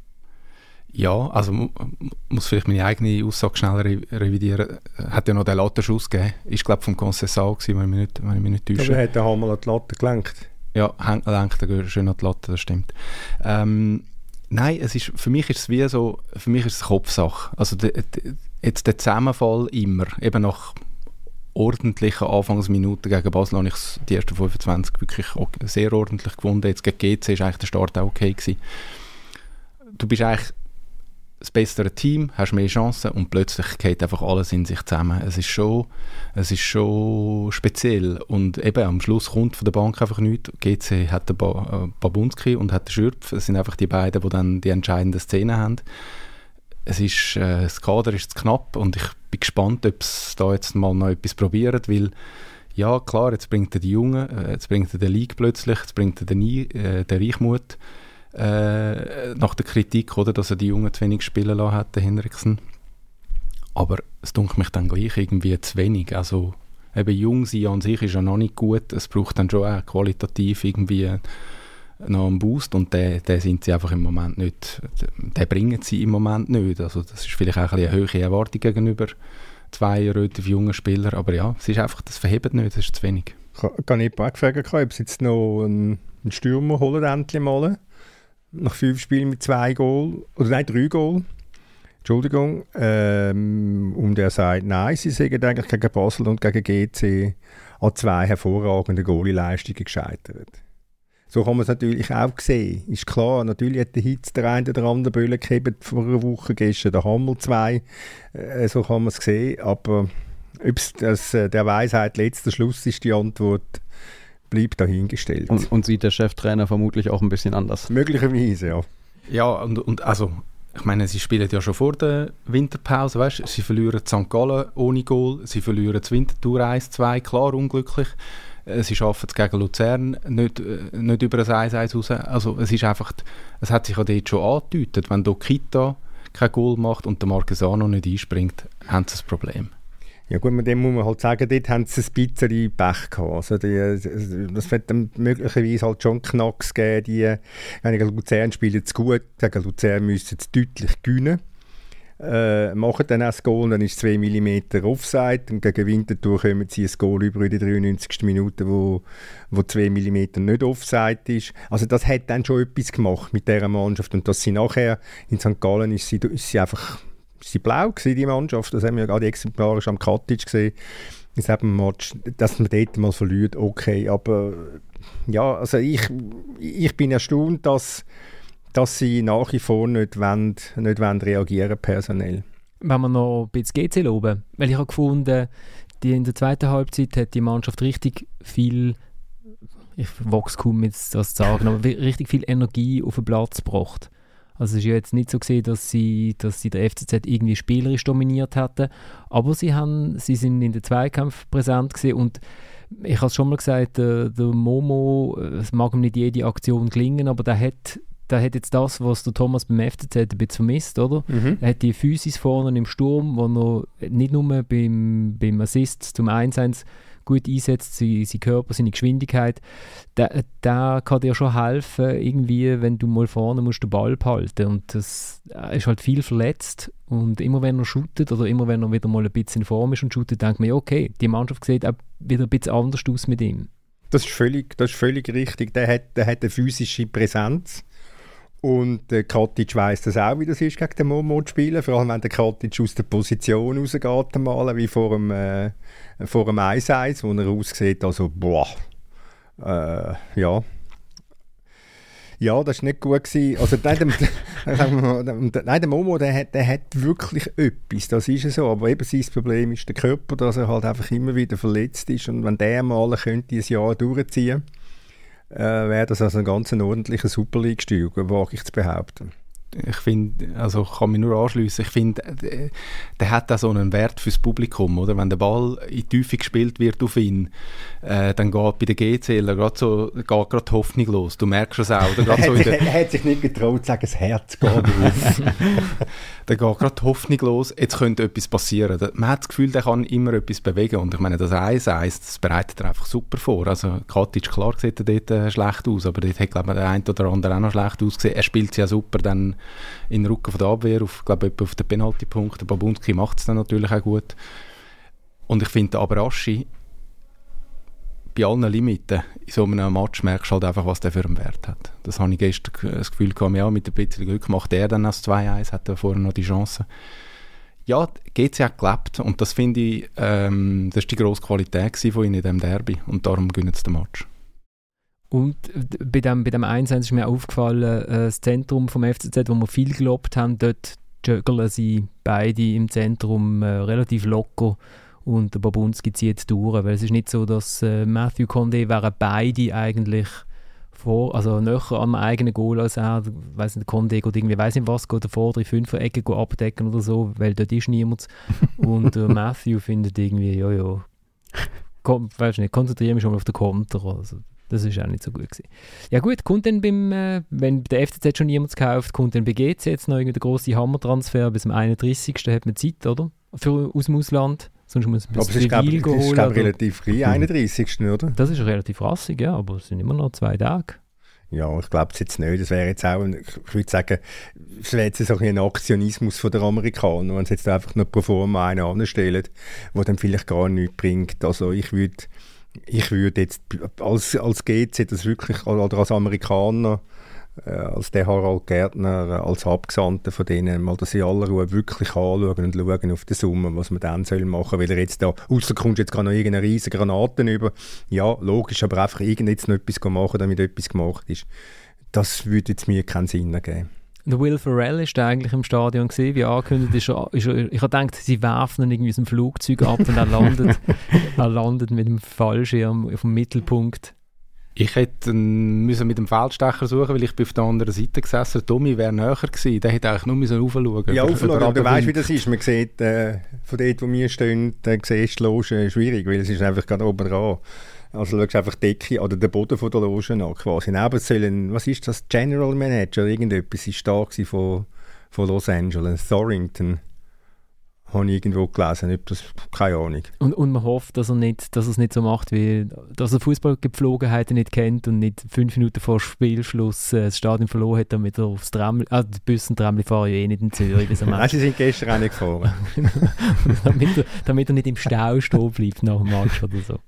Ja, also muss vielleicht meine eigene Aussage schnell re revidieren. Hat ja noch den Lattenschuss gegeben. Ist glaube ich vom Concessao gewesen, wenn ich mich nicht, wenn ich mich nicht täusche. Aber hat der Hammer an die Latte gelenkt? Ja, lenkt er schön an die Latte, das stimmt. Ähm, nein, es ist, für mich ist es wie so, für mich ist es Kopfsache. Also de, de, jetzt der Zusammenfall immer, eben nach ordentlichen Anfangsminuten gegen Basel habe ich die ersten 25 wirklich sehr ordentlich gefunden. Jetzt gegen GC ist eigentlich der Start auch okay gewesen. Du bist eigentlich das bessere Team, hast mehr Chancen und plötzlich geht einfach alles in sich zusammen. Es ist schon, es ist schon speziell und eben am Schluss kommt von der Bank einfach nichts. GC hat den ba äh, Babunski und hat den Schürpf. Es sind einfach die beiden, die dann die entscheidenden Szenen haben es ist, äh, das Kader ist zu knapp und ich bin gespannt, ob es da jetzt mal noch etwas probiert, weil ja, klar, jetzt bringt er die Jungen, äh, jetzt bringt er den League plötzlich, jetzt bringt er den, äh, den Reichmut äh, nach der Kritik, oder, dass er die Jungen zu wenig spielen lassen hat, der Henriksen. Aber es dunkelt mich dann gleich irgendwie zu wenig. Also eben jung sein an sich ist ja noch nicht gut, es braucht dann schon auch qualitativ irgendwie noch einen Boost und den, den sind sie einfach im Moment nicht, den bringen sie im Moment nicht. Also das ist vielleicht auch ein eine höhere Erwartung gegenüber zwei relativ jungen Spielern, aber ja, es ist einfach, das verhebt nicht, das ist zu wenig. Ich kann nicht gefragt, ob sie jetzt noch einen, einen Stürmer holen, endlich mal, nach fünf Spielen mit zwei Goal, oder nein, drei Goal. Entschuldigung, ähm, und er sagt, nein, sie sagen eigentlich gegen Basel und gegen GC an zwei hervorragenden Goalie-Leistungen gescheitert. So kann man es natürlich auch sehen. Ist klar, natürlich hat der Hitz der eine oder andere Böller gegeben vor einer Woche, gestern der Hammel zwei. Äh, so kann man es sehen. Aber ob es äh, der Weisheit letzter Schluss ist, die Antwort bleibt dahingestellt. Und, und sieht der Cheftrainer vermutlich auch ein bisschen anders? Möglicherweise, ja. Ja, und, und also ich meine, sie spielen ja schon vor der Winterpause, weißt? sie verlieren St. Gallen ohne Goal, sie verlieren das Wintertour 1-2, klar unglücklich. Äh, sie schaffen es gegen Luzern nicht, äh, nicht über ein 1-1 raus. Also es ist einfach, es hat sich ja dort schon angedeutet, wenn Kita kein Goal macht und der Marquesano nicht einspringt, haben sie ein Problem. Ja gut, mit dem muss man halt sagen, dort haben sie ein bisschen Pech gehabt. Also die, das wird dann möglicherweise halt schon Knacks geben, die, gegen Luzern spielen zu gut, gegen Luzern müssen sie deutlich gewinnen äh, machen dann auch das Goal, dann ist es 2 mm Offside und gegen Winterthur kommen sie ein Goal über in der 93. Minute, wo, wo 2 mm nicht Offside ist. Also das hat dann schon etwas gemacht mit dieser Mannschaft und dass sie nachher in St. Gallen ist sie, ist sie einfach ist sie blau gewesen, die Mannschaft, das haben wir ja gerade exemplarisch am Katic gesehen, Match, dass man dort mal verliert, okay, aber ja, also ich, ich bin erstaunt, dass dass sie nach wie vor nicht, wollen, nicht wollen reagieren personell. Wenn wir noch ein bisschen GC loben, weil ich habe gefunden, die in der zweiten Halbzeit hat die Mannschaft richtig viel, ich wachs kaum mit das zu sagen, aber richtig viel Energie auf den Platz gebracht. Also es ist ja jetzt nicht so gesehen, dass sie, dass sie der FCZ irgendwie spielerisch dominiert hätten, aber sie, haben, sie sind in den Zweikampf präsent gesehen und ich habe es schon mal gesagt, der, der Momo, es mag ihm nicht jede Aktion gelingen, aber der hat der hat jetzt das, was der Thomas beim FCZ ein bisschen vermisst, oder? Mhm. Er hat die Physis vorne im Sturm, wo er nicht nur beim, beim Assist zum 1-1 gut einsetzt, sein, sein Körper, seine Geschwindigkeit, der, der kann dir schon helfen, irgendwie, wenn du mal vorne musst den Ball behalten und das ist halt viel verletzt und immer wenn er shootet oder immer wenn er wieder mal ein bisschen in Form ist und shootet, denkt man, okay, die Mannschaft sieht auch wieder ein bisschen anders aus mit ihm. Das ist völlig, das ist völlig richtig. Der hat, der hat eine physische Präsenz. Und der Katic weiss das auch, wie das ist, gegen den Momo zu spielen. Vor allem, wenn der Katic aus der Position rausgeht, mal, wie vor dem, äh, vor dem 1-1, wo er aussieht, also boah, äh, ja. Ja, das war nicht gut. Gewesen. Also, nein, der, (laughs) nein, der Momo, der hat, der hat wirklich etwas, das ist so. Aber eben sein Problem ist der Körper, dass er halt einfach immer wieder verletzt ist. Und wenn der mal könnte ein Jahr durchziehen äh, wäre das also ein ganz ordentlicher Super League-Stil, wage ich zu behaupten ich finde, also ich kann mich nur anschließen, ich finde, der, der hat auch so einen Wert fürs Publikum, oder? Wenn der Ball in die Tiefe gespielt wird auf ihn, äh, dann geht bei den GCler gerade so, geht gerade Hoffnung los. Du merkst es auch, oder? so (laughs) er hat sich nicht getraut zu sagen, das Herz geht auf. (laughs) dann geht gerade Hoffnung los, jetzt könnte etwas passieren. Man hat das Gefühl, der kann immer etwas bewegen und ich meine, das 1-1, das bereitet er einfach super vor. Also Katic, klar sieht er dort äh, schlecht aus, aber dort hat, glaube ich, der eine oder andere auch noch schlecht ausgesehen. Er spielt es ja super dann in den Rücken von der Abwehr, auf, glaube ich, auf den Penaltypunkt. Der Babunski macht es dann natürlich auch gut. Und ich finde, Abraschi, bei allen Limiten in so einem Match merkst du halt einfach, was der für einen Wert hat. Das habe ich gestern das Gefühl gehabt, ja, mit ein bisschen Glück macht er dann das 2-1, hat er vorher noch die Chance. Ja, GC hat gelebt und das finde ich, ähm, das ist die grosse Qualität von ihnen in diesem Derby und darum gewinnen sie den Match. Und bei dem, bei dem 1 ist mir aufgefallen, äh, das Zentrum vom FCZ, wo wir viel gelobt haben, dort juggeln sie beide im Zentrum äh, relativ locker und der Babunski zieht durch, weil es ist nicht so, dass äh, Matthew Conde wären beide eigentlich vor, also näher am eigenen Goal als er, weiß nicht, Conde geht irgendwie, weiß nicht was, geht der vor drei, fünf Ecke abdecken oder so, weil dort ist niemand. (laughs) Und äh, Matthew findet irgendwie, ja, ja, komm, weiß nicht, konzentriere mich schon mal auf den Konter, also das ist auch nicht so gut gewesen. Ja gut, kommt dann beim, äh, wenn der FCZ schon niemand kauft, kommt dann bei GC jetzt noch große Hammertransfer bis zum 31. hat man Zeit, oder? Für, aus dem Ausland. Sonst muss man aber es ist, glaube ich, glaub, relativ klein, 31. oder? Das ist relativ rassig, ja, aber es sind immer noch zwei Tage. Ja, ich glaube es jetzt nicht. Das wäre jetzt auch, ich würde sagen, es wäre jetzt so ein, Aktionismus von der Amerikaner, wenn sie jetzt einfach nur pro forma einen anstellen, der dann vielleicht gar nichts bringt. Also ich würde ich würde jetzt als, als GC das wirklich, oder als Amerikaner, äh, als der Harald Gärtner, äh, als Abgesandter von denen, mal das in aller Ruhe wirklich anschauen und schauen auf die Summe, was man dann soll machen, weil er jetzt da, außer kommt jetzt gerade noch irgendeine riesige Granaten über, ja, logisch, aber einfach irgend jetzt noch etwas machen, damit etwas gemacht ist, das würde jetzt mir keinen Sinn ergeben. Der Will Ferrell ist eigentlich im Stadion gesehen, wie angekündigt ist. Er, ist er, ich habe gedacht, sie werfen ihn irgendwie aus dem Flugzeug ab und er landet, (laughs) er landet mit dem Fallschirm auf dem Mittelpunkt. Ich hätte müssen mit dem Feldstecher suchen, weil ich bin auf der anderen Seite gesessen. Tommy wäre näher gewesen. Der hätte eigentlich nur müssen raufschauen. Ja, aufschauen, aber du weißt, wie das ist. Man sieht äh, von dort, wo wir stehen, dann siehst du die Loge schwierig, weil es ist einfach gerade oben dran. Also schaust einfach die Decke oder den Boden von der Loge an quasi. Neben sollen, was ist das, General Manager, irgendetwas ist da von, von Los Angeles, Thorington habe ich irgendwo gelesen, ob das, keine Ahnung. Und, und man hofft, dass er, nicht, dass er es nicht so macht, wie, dass er Fußballgepflogenheiten nicht kennt und nicht fünf Minuten vor Spielschluss äh, das Stadion verloren hat, damit er aufs Tram, ah, die Bussen Tramli fahren ja eh nicht in Zürich. Nein, sie sind gestern auch nicht gefahren. (laughs) damit, er, damit er nicht im Stau stehen bleibt nach dem Match oder so.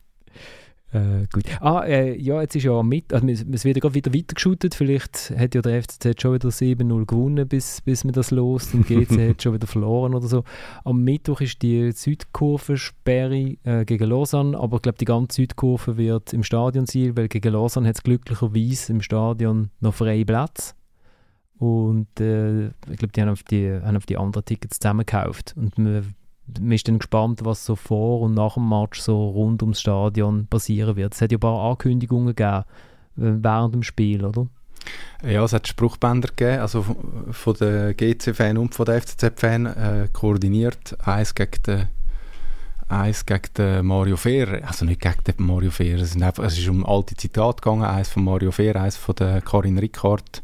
Äh, gut. Ah, äh, ja, jetzt ist ja mit, also es wird gerade wieder weitergeschootet. Vielleicht hat ja der FCZ schon wieder 7-0 gewonnen, bis, bis man das lost und GC (laughs) hat schon wieder verloren oder so. Am Mittwoch ist die Südkurve-Sperre äh, gegen Lausanne, aber ich glaube, die ganze Südkurve wird im Stadion sein, weil gegen Lausanne hat es glücklicherweise im Stadion noch freie Plätze. Und äh, ich glaube, die haben auf die, haben auf die anderen Tickets zusammengekauft. Und man man ist dann gespannt, was so vor und nach dem Match so rund ums Stadion passieren wird. Es hat ja ein paar Ankündigungen gegeben äh, während dem Spiel, oder? Ja, es hat Spruchbänder gegeben, also von den GC-Fan und von den FCZ-Fan äh, koordiniert. Eins gegen den, eins gegen den Mario Fehr, also nicht gegen den Mario Fehr, es, einfach, es ist um alte Zitate gegangen, eins von Mario Fehr, eins von der Karin Rickard,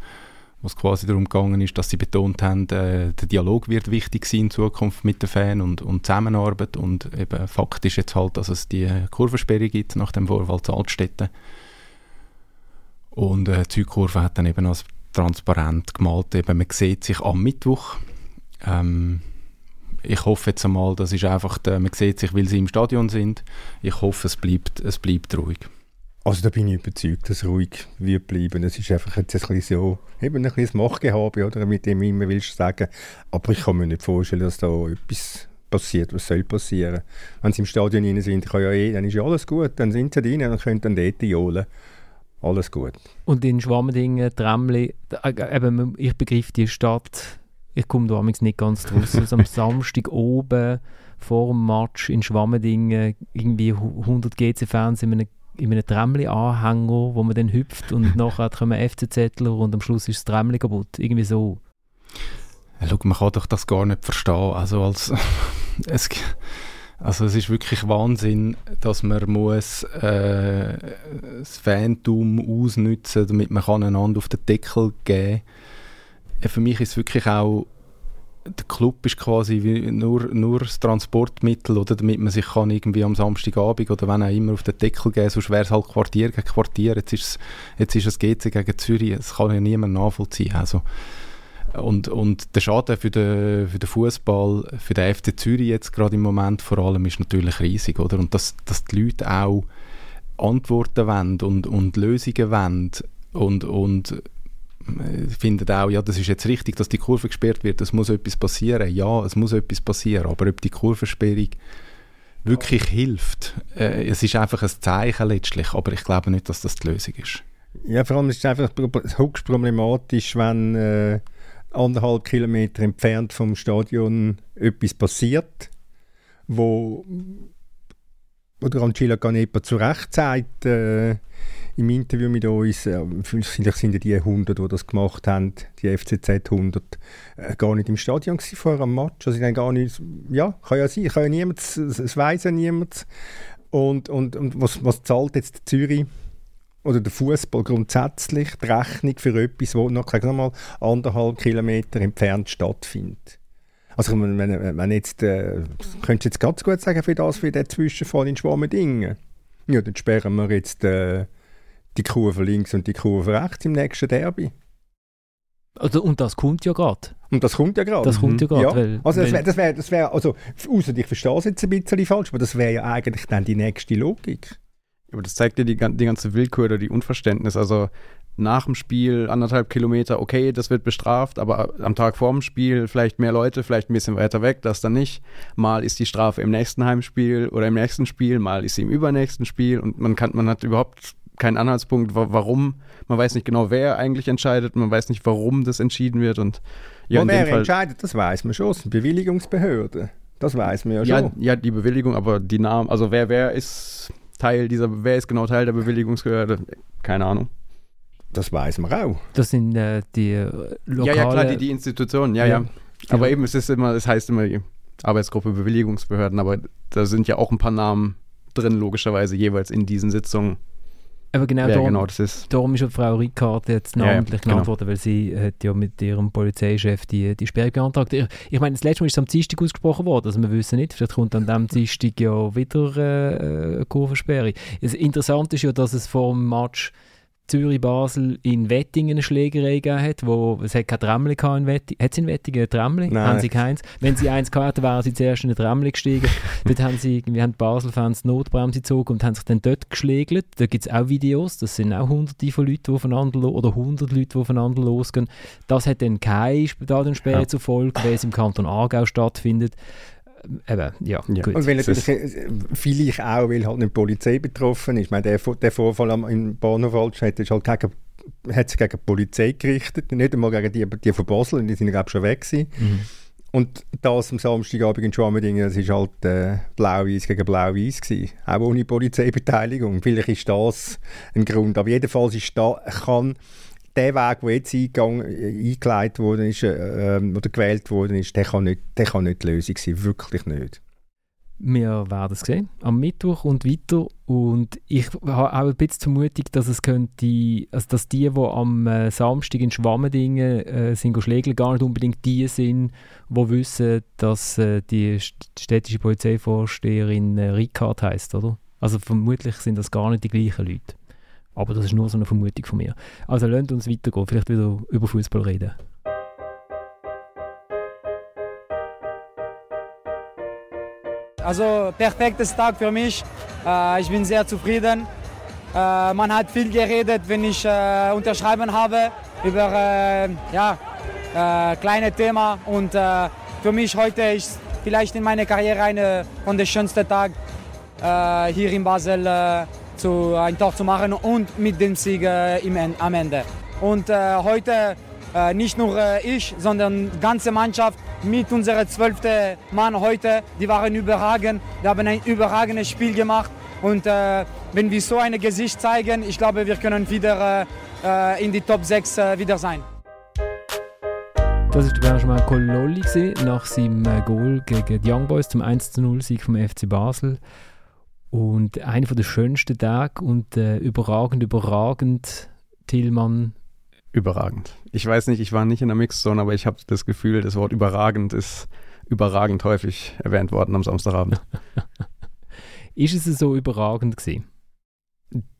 wo es quasi darum gegangen ist, dass sie betont haben, äh, der Dialog wird wichtig sein in Zukunft mit den Fans und, und Zusammenarbeit und eben Fakt ist jetzt halt, dass es die Kurvensperre gibt nach dem Vorfall zu Altstädten und äh, die Südkurve hat dann eben als transparent gemalt, eben man sieht sich am Mittwoch ähm, ich hoffe jetzt einmal, das ist einfach, der, man sieht sich, weil sie im Stadion sind. Ich hoffe, es bleibt, es bleibt ruhig. Also da bin ich überzeugt, dass es ruhig wird bleiben. Es ist einfach jetzt ein bisschen so, eben ein bisschen Machtgehabe, oder, mit dem immer willst du sagen. Aber ich kann mir nicht vorstellen, dass da etwas passiert, was soll passieren. Wenn sie im Stadion rein sind, kann ja eh, dann ist ja alles gut, dann sind sie drin und können dann dort johlen. Alles gut. Und in Schwammendingen, Tremli, äh, eben, ich begreife die Stadt, ich komme da nicht ganz draus, also am (laughs) Samstag oben vor dem Match in Schwammendingen irgendwie 100 GC-Fans in einem in einem Tramli-Anhänger, wo man dann hüpft und (laughs) nachher kommen FCZler und am Schluss ist das Tramli kaputt. Irgendwie so. Ja, schau, man kann doch das gar nicht verstehen. Also, als, (laughs) es, also es ist wirklich Wahnsinn, dass man muss, äh, das Phantom ausnutzen damit man einander auf den Deckel geben kann. Für mich ist es wirklich auch der Club ist quasi nur, nur das Transportmittel, oder, damit man sich kann irgendwie am Samstagabend oder wenn auch immer auf den Deckel gehen sonst wäre es halt Quartier gegen Quartier. Jetzt ist es, jetzt ist es GC gegen Zürich, das kann ja niemand nachvollziehen. Also, und, und der Schaden für den, für den Fußball, für den FC Zürich jetzt gerade im Moment vor allem, ist natürlich riesig. Oder? Und dass, dass die Leute auch Antworten wollen und, und Lösungen wollen und, und findet auch, ja, das ist jetzt richtig, dass die Kurve gesperrt wird, es muss etwas passieren. Ja, es muss etwas passieren, aber ob die Kurvensperrung wirklich hilft, äh, es ist einfach ein Zeichen letztlich, aber ich glaube nicht, dass das die Lösung ist. Ja, vor allem ist es einfach höchst problematisch, wenn äh, anderthalb Kilometer entfernt vom Stadion etwas passiert, wo oder Angela Canepa zu Recht sagt, äh, im Interview mit uns, äh, vielleicht sind die 100, die das gemacht haben, die FCZ 100, äh, gar nicht im Stadion gewesen vor einem Match. Also gar nicht, ja, kann ja sein, kann ja niemand, es weiß ja niemand. Und, und, und was, was zahlt jetzt Zürich oder der Fußball grundsätzlich die Rechnung für etwas, das noch, sag mal, anderthalb Kilometer entfernt stattfindet? Also wenn, wenn, wenn jetzt, äh, könntest du jetzt ganz gut sagen, für das, für den Zwischenfall in Schwammendingen, ja, dann sperren wir jetzt äh, die Kurve links und die Kurve rechts im nächsten Derby. Also, und das kommt ja gerade. Und das kommt ja gerade. Das kommt ja gerade. Ja. Also das wäre, das wär, das wär, also, außer ich verstehe es jetzt ein bisschen falsch, aber das wäre ja eigentlich dann die nächste Logik. Aber das zeigt dir die, die ganze Willkür oder die Unverständnis. Also nach dem Spiel anderthalb Kilometer, okay, das wird bestraft, aber am Tag vor dem Spiel vielleicht mehr Leute, vielleicht ein bisschen weiter weg, das dann nicht. Mal ist die Strafe im nächsten Heimspiel oder im nächsten Spiel, mal ist sie im übernächsten Spiel und man kann, man hat überhaupt keinen Anhaltspunkt, warum. Man weiß nicht genau, wer eigentlich entscheidet. Man weiß nicht, warum das entschieden wird. Und ja, Wo wer entscheidet, das weiß man schon. Das sind Bewilligungsbehörde. Das weiß man ja schon. Ja, die Bewilligung, aber die Namen, also wer, wer ist Teil dieser, wer ist genau Teil der Bewilligungsbehörde? Keine Ahnung. Das weiß man auch. Das sind äh, die lokale... Ja, ja, klar, die, die Institutionen, ja, ja. ja. Aber eben, es ist immer, es heißt immer Arbeitsgruppe Bewilligungsbehörden, aber da sind ja auch ein paar Namen drin, logischerweise jeweils in diesen Sitzungen. Aber genau, Wer darum, genau das ist. darum ist Frau Ricard jetzt namentlich ja, ja, genannt genau. worden, weil sie hat ja mit ihrem Polizeichef die, die Sperre beantragt. Ich, ich meine, das letzte Mal ist es am Dienstag ausgesprochen worden, also wir wissen nicht, vielleicht kommt an diesem Dienstag ja wieder äh, eine Kurvensperre. Das Interessante ist ja, dass es vor dem Match Zürich-Basel in Wettingen eine Schlägerei gegeben hat, wo es hat kein Tramli in Wettingen. Hat es in Wettingen ein Tramli? Nein. Haben sie keins? Wenn sie eins hatten, wären sie zuerst in ein Tramli gestiegen. (laughs) dort haben sie, wir haben Basel-Fans Notbremse gezogen und haben sich dann dort geschlägelt. Da gibt es auch Videos, das sind auch hunderte von Leuten, die aufeinander oder hundert Leute, die aufeinander losgehen. Das hat dann keine Stadionsperre ja. zur Folge, weil es im Kanton Aargau stattfindet. Eben, ja, ja. Gut. Und weil natürlich, äh, vielleicht auch, weil halt nicht die Polizei betroffen ist. Ich meine, der, der Vorfall am, im Bahnhof Altstadt ist halt gegen, hat sich gegen die Polizei gerichtet, nicht einmal gegen die, die von Basel, die sind glaube schon weg gewesen. Mhm. Und das am Samstagabend in Schwammerdingen, das war halt äh, Blau-Weiß gegen Blau-Weiß. Auch ohne Polizeibeteiligung. Vielleicht ist das ein Grund. Aber jedenfalls ist da, kann der Weg, der jetzt eingegangen, eingeleitet worden ist, äh, oder gewählt worden ist, der kann, nicht, der kann nicht die Lösung sein, wirklich nicht. Wir werden es sehen, am Mittwoch und weiter. Und ich habe auch ein bisschen Vermutung, dass es könnte, also dass die, die am äh, Samstag in Schwammendingen äh, sind schlägeln, gar nicht unbedingt die sind, die wissen, dass äh, die städtische Polizeivorsteherin äh, Ricard heisst, oder? Also vermutlich sind das gar nicht die gleichen Leute. Aber das ist nur so eine Vermutung von mir. Also lasst uns weitergehen, vielleicht wieder über Fußball reden. Also perfektes Tag für mich. Äh, ich bin sehr zufrieden. Äh, man hat viel geredet, wenn ich äh, unterschreiben habe über ja, kleine Themen und für mich heute ist vielleicht in meiner Karriere einer von den schönsten Tagen hier in Basel zu, ein Tor zu machen und mit dem Sieg im, am Ende. Und heute nicht nur ich, sondern die ganze Mannschaft mit unserer zwölften Mann heute. Die waren überragend. Die haben ein überragendes Spiel gemacht. Und äh, wenn wir so ein Gesicht zeigen, ich glaube, wir können wieder äh, in die Top 6 äh, wieder sein. Das war Benjamin Cololli nach seinem äh, Goal gegen die Young Boys zum 1-0-Sieg vom FC Basel. Und einer der schönsten Tage und äh, überragend, überragend, Tillmann, überragend. Ich weiß nicht, ich war nicht in der Mixzone, aber ich habe das Gefühl, das Wort überragend ist überragend häufig erwähnt worden am Samstagabend. (laughs) ist es so überragend gewesen?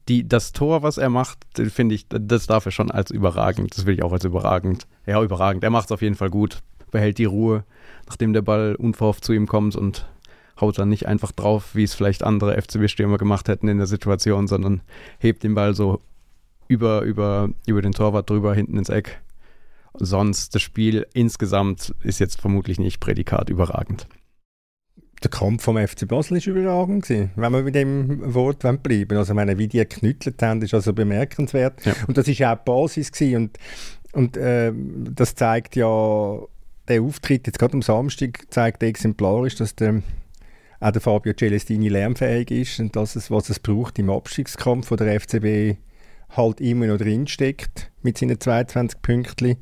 Die, das Tor, was er macht, finde ich, das darf er schon als überragend. Das will ich auch als überragend. Ja, überragend. Er macht es auf jeden Fall gut. Behält die Ruhe, nachdem der Ball unverhofft zu ihm kommt und haut dann nicht einfach drauf, wie es vielleicht andere FCB-Stürmer gemacht hätten in der Situation, sondern hebt den Ball so über, über, über den Torwart drüber, hinten ins Eck. Sonst das Spiel insgesamt ist jetzt vermutlich nicht Prädikat überragend. Der Kampf vom FC Basel war überragend, gewesen, wenn wir mit dem Wort bleiben Also, meine, wie die geknüttelt haben, ist also bemerkenswert. Ja. Und das war auch die Basis. Gewesen. Und, und äh, das zeigt ja, der Auftritt jetzt gerade am Samstag zeigt exemplarisch, dass der, auch der Fabio Celestini lernfähig ist und dass es, was es braucht im Abstiegskampf von der FCB halt immer noch drinsteckt mit seinen 22 Pünktchen,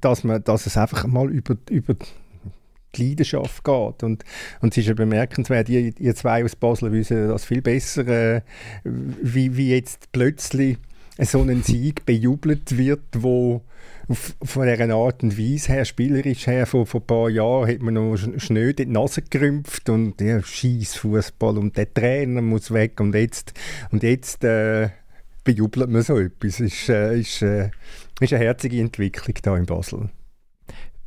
dass, man, dass es einfach mal über, über die Leidenschaft geht. Und, und es ist ja bemerkenswert, ihr, ihr zwei aus Basel wissen das viel besser, äh, wie, wie jetzt plötzlich so ein Sieg bejubelt wird, wo von dieser Art und Weise her, spielerisch her, vor, vor ein paar Jahren hat man noch schnell die Nase gerümpft und ja, scheiß Fußball und der Trainer muss weg und jetzt, und jetzt äh, bejubelt man so etwas. Ist, äh, ist, äh, ist eine herzige Entwicklung hier in Basel.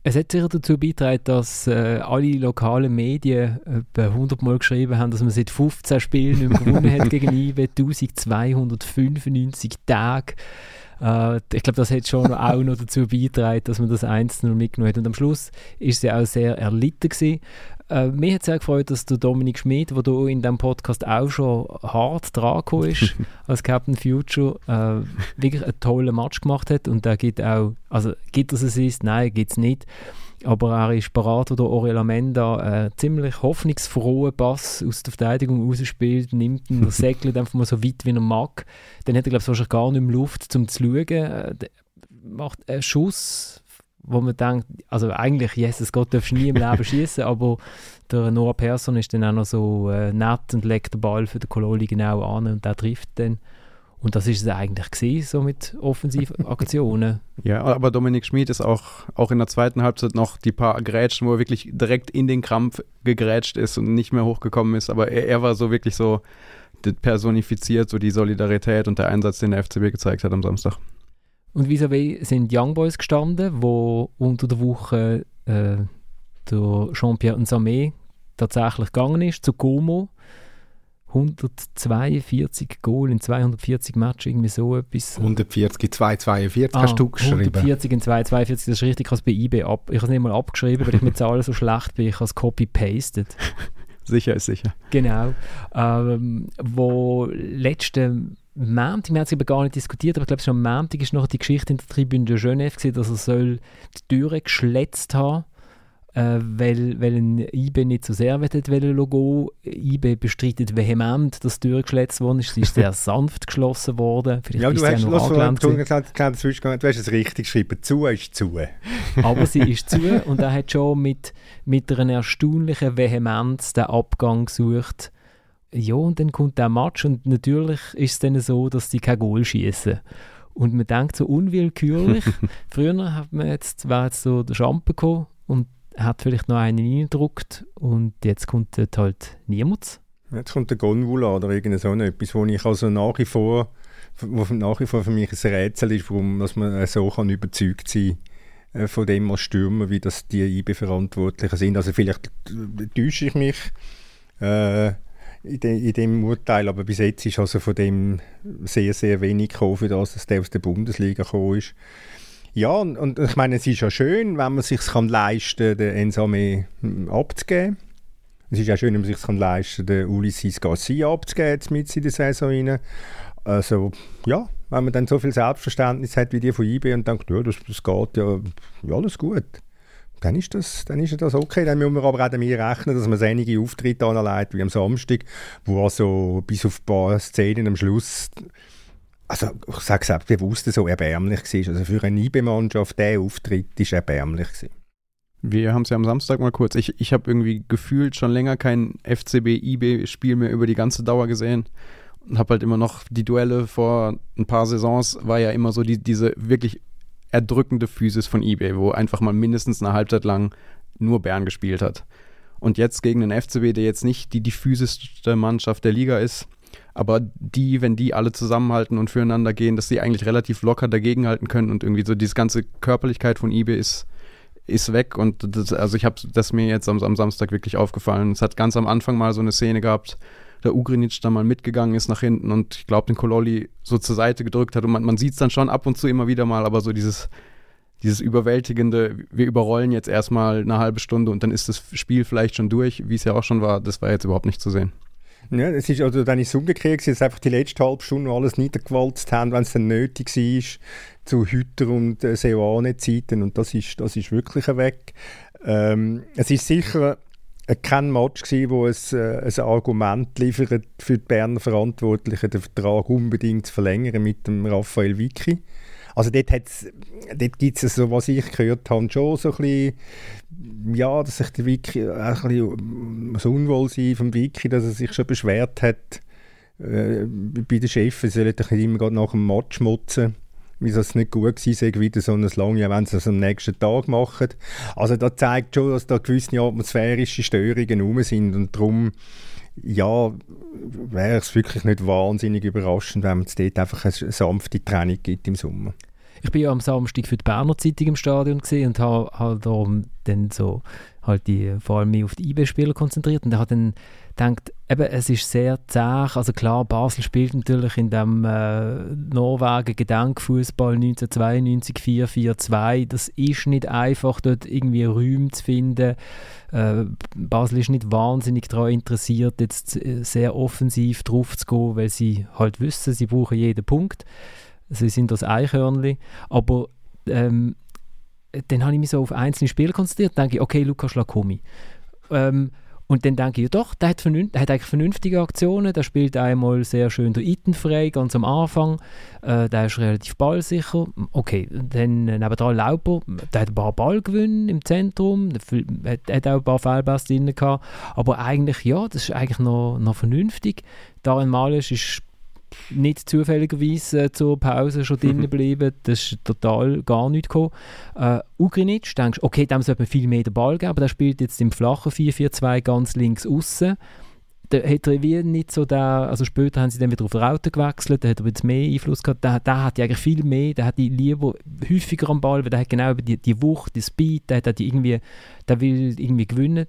Es hat sicher dazu beigetragen, dass äh, alle lokalen Medien etwa 100 Mal geschrieben haben, dass man seit 15 Spielen nicht mehr gewonnen hat (laughs) gegen IB, 1295 Tage. Äh, ich glaube, das hat schon auch noch dazu beigetragen, dass man das 1 mitgenommen hat. Und am Schluss ist sie auch sehr erlitten gewesen. Äh, mir hat es sehr gefreut, dass der Dominik Schmid, der hier in diesem Podcast auch schon hart dran ist, (laughs) als Captain Future, äh, wirklich einen tollen Match gemacht hat. Und der gibt auch, also gibt es es ist? Nein, gibt es nicht. Aber er ist parat, oder Oriel Amenda einen ziemlich hoffnungsfrohen Pass aus der Verteidigung rausspielt, nimmt ihn, (laughs) segelt einfach mal so weit, wie er mag. Dann hat er, glaube ich, wahrscheinlich gar nicht mehr Luft, um zu schauen. Er äh, macht einen Schuss wo man denkt, also eigentlich, Jesus Gott, darfst du nie im Leben (laughs) schießen, aber der Noah Persson ist dann auch noch so äh, nett und legt den Ball für den Kololi genau an und der trifft dann. Und das ist es eigentlich gewesen, so mit Offensivaktionen. (laughs) ja, aber Dominik Schmid ist auch, auch in der zweiten Halbzeit noch die paar Grätschen, wo er wirklich direkt in den Krampf gegrätscht ist und nicht mehr hochgekommen ist. Aber er, er war so wirklich so personifiziert, so die Solidarität und der Einsatz, den der FCB gezeigt hat am Samstag. Und vis-à-vis sind Young Boys gestanden, wo unter der Woche äh, der Jean-Pierre Nzame tatsächlich gegangen ist zu Como. 142 Goal in 240 Matches, irgendwie so etwas. 140 242 ah, hast du geschrieben. 140 in 242, das ist richtig, ich habe es bei eBay ab, ich habe es nicht mal abgeschrieben, weil ich mit Zahlen so schlecht bin, ich habe es copy-pasted. (laughs) sicher ist sicher. Genau. Ähm, wo letzten Montag, wir haben es aber gar nicht diskutiert, aber ich glaube, schon am Montag ist noch die Geschichte in der Tribüne de Genève gewesen, dass er soll die Türe geschletzt haben äh, weil, weil ein IB nicht so sehr wollte Logo. IB bestreitet vehement, dass die Tür geschlossen worden ist. Sie ist sehr sanft geschlossen worden. Vielleicht ja, du hast, ja gesagt, du hast es richtig geschrieben. Zu ist zu. Aber sie ist zu und er hat schon mit, mit einer erstaunlichen Vehemenz den Abgang gesucht. Ja, und dann kommt der Match und natürlich ist es dann so, dass sie kein Goal schießen. Und man denkt so unwillkürlich, früher hat man jetzt, war jetzt so der Schampen gekommen und hat vielleicht noch einen reingedruckt und jetzt kommt halt niemand. Jetzt kommt der Gonvula oder irgend so etwas, wo ich also nach wie vor, wo nach wie vor für mich ein Rätsel ist, warum dass man so kann überzeugt sein äh, von dem als Stürmer, wie das die IB-Verantwortlichen sind. Also vielleicht täusche ich mich äh, in, de, in dem Urteil, aber bis jetzt ist also von dem sehr, sehr wenig gekommen, für das, dass der aus der Bundesliga gekommen ist. Ja, und, und, ich meine, es ist ja schön, wenn man sich leisten kann, den Ensame abzugeben. Es ist ja schön, wenn man sich leisten kann, den Ulysses Garcia abzugeben, mit in der Saison rein. Also, ja, wenn man dann so viel Selbstverständnis hat wie die von IB und denkt, ja, das, das geht ja, ja, alles gut. Dann ist, das, dann ist das okay. Dann müssen wir aber auch damit rechnen, dass man einige Auftritte anlegt wie am Samstag, wo also bis auf ein paar Szenen am Schluss also ich sage es auch bewusst so erbärmlich war. Also für eine IB-Mannschaft, der Auftritt war erbärmlich. Gewesen. Wir haben es ja am Samstag mal kurz. Ich, ich habe irgendwie gefühlt schon länger kein FCB-IB-Spiel mehr über die ganze Dauer gesehen. Und habe halt immer noch die Duelle vor ein paar Saisons, war ja immer so die, diese wirklich erdrückende Physis von eBay, wo einfach mal mindestens eine Halbzeit lang nur Bern gespielt hat. Und jetzt gegen den FCB, der jetzt nicht die diffuseste Mannschaft der Liga ist, aber die, wenn die alle zusammenhalten und füreinander gehen, dass sie eigentlich relativ locker dagegenhalten können und irgendwie so diese ganze Körperlichkeit von eBay ist, ist weg und das, also ich habe das mir jetzt am, am, Samstag wirklich aufgefallen. Es hat ganz am Anfang mal so eine Szene gehabt, der Ugrinic da mal mitgegangen ist nach hinten und ich glaube den Kololi so zur Seite gedrückt hat und man, man sieht es dann schon ab und zu immer wieder mal, aber so dieses dieses überwältigende, wir überrollen jetzt erstmal eine halbe Stunde und dann ist das Spiel vielleicht schon durch, wie es ja auch schon war, das war jetzt überhaupt nicht zu sehen. Ja, es ist, also dann ist es umgekehrt, dass einfach die letzte halbe Stunde alles niedergewalzt haben, wenn es dann nötig war, zu Hütter und äh, Seoane-Zeiten und das ist, das ist wirklich weg. Ähm, es ist sicher kein Match gewesen, wo es äh, ein Argument liefert für die Berner Verantwortlichen, den Vertrag unbedingt zu verlängern mit dem Raphael Vicky. Also dort, dort gibt es, so, was ich gehört habe, schon so ein bisschen, ja, dass sich der Wiki, ein bisschen das Unwohlsein vom Wiki, dass er sich schon beschwert hat äh, bei den Chefs, sie sollen nicht immer nach dem Match schmutzen wie es nicht gut gewesen wieder so ein lange, wenn sie es am nächsten Tag machen. Also das zeigt schon, dass da gewisse atmosphärische Störungen rum sind und darum ja, wäre es wirklich nicht wahnsinnig überraschend, wenn es dort einfach eine sanfte Training gibt im Sommer. Ich bin ja am Samstag für die Berner Zeitung im Stadion und habe halt dann so halt die, vor allem auf die IB-Spieler konzentriert und habe dann gedacht, eben, es ist sehr zäh, also klar, Basel spielt natürlich in dem äh, Norwegen Gedenkfußball 1992 4-4-2, das ist nicht einfach, dort irgendwie Räume zu finden, äh, Basel ist nicht wahnsinnig daran interessiert, jetzt äh, sehr offensiv drauf zu gehen, weil sie halt wissen, sie brauchen jeden Punkt. Sie sind das Eichhörnli. Aber ähm, dann habe ich mich so auf einzelne Spiele konzentriert. Denke ich, okay, Lukas Lacomi. Ähm, und dann denke ich, ja doch, der hat, der hat eigentlich vernünftige Aktionen. Der spielt einmal sehr schön der Iten frei, ganz am Anfang. Äh, der ist relativ ballsicher. Okay, dann äh, nebenan Lauper, der hat ein paar Ballgewinne im Zentrum, der hat, hat auch ein paar Fehlpässe drin gehabt. Aber eigentlich, ja, das ist eigentlich noch, noch vernünftig. Darin Malisch ist nicht zufälligerweise äh, zur Pause schon (laughs) drinnen geblieben. Das ist total gar nicht gekommen. Äh, Ugrinic, denkst okay, dem sollte man viel mehr den Ball geben, aber der spielt jetzt im flachen 4-4-2 ganz links außen. Da hat er wie nicht so der, also später haben sie dann wieder auf Raute gewechselt, da hat er jetzt mehr Einfluss gehabt, der, der hat eigentlich viel mehr, der hat die lieber häufiger am Ball, weil der hat genau die, die Wucht, die Speed, der hat die irgendwie, der will irgendwie gewinnen.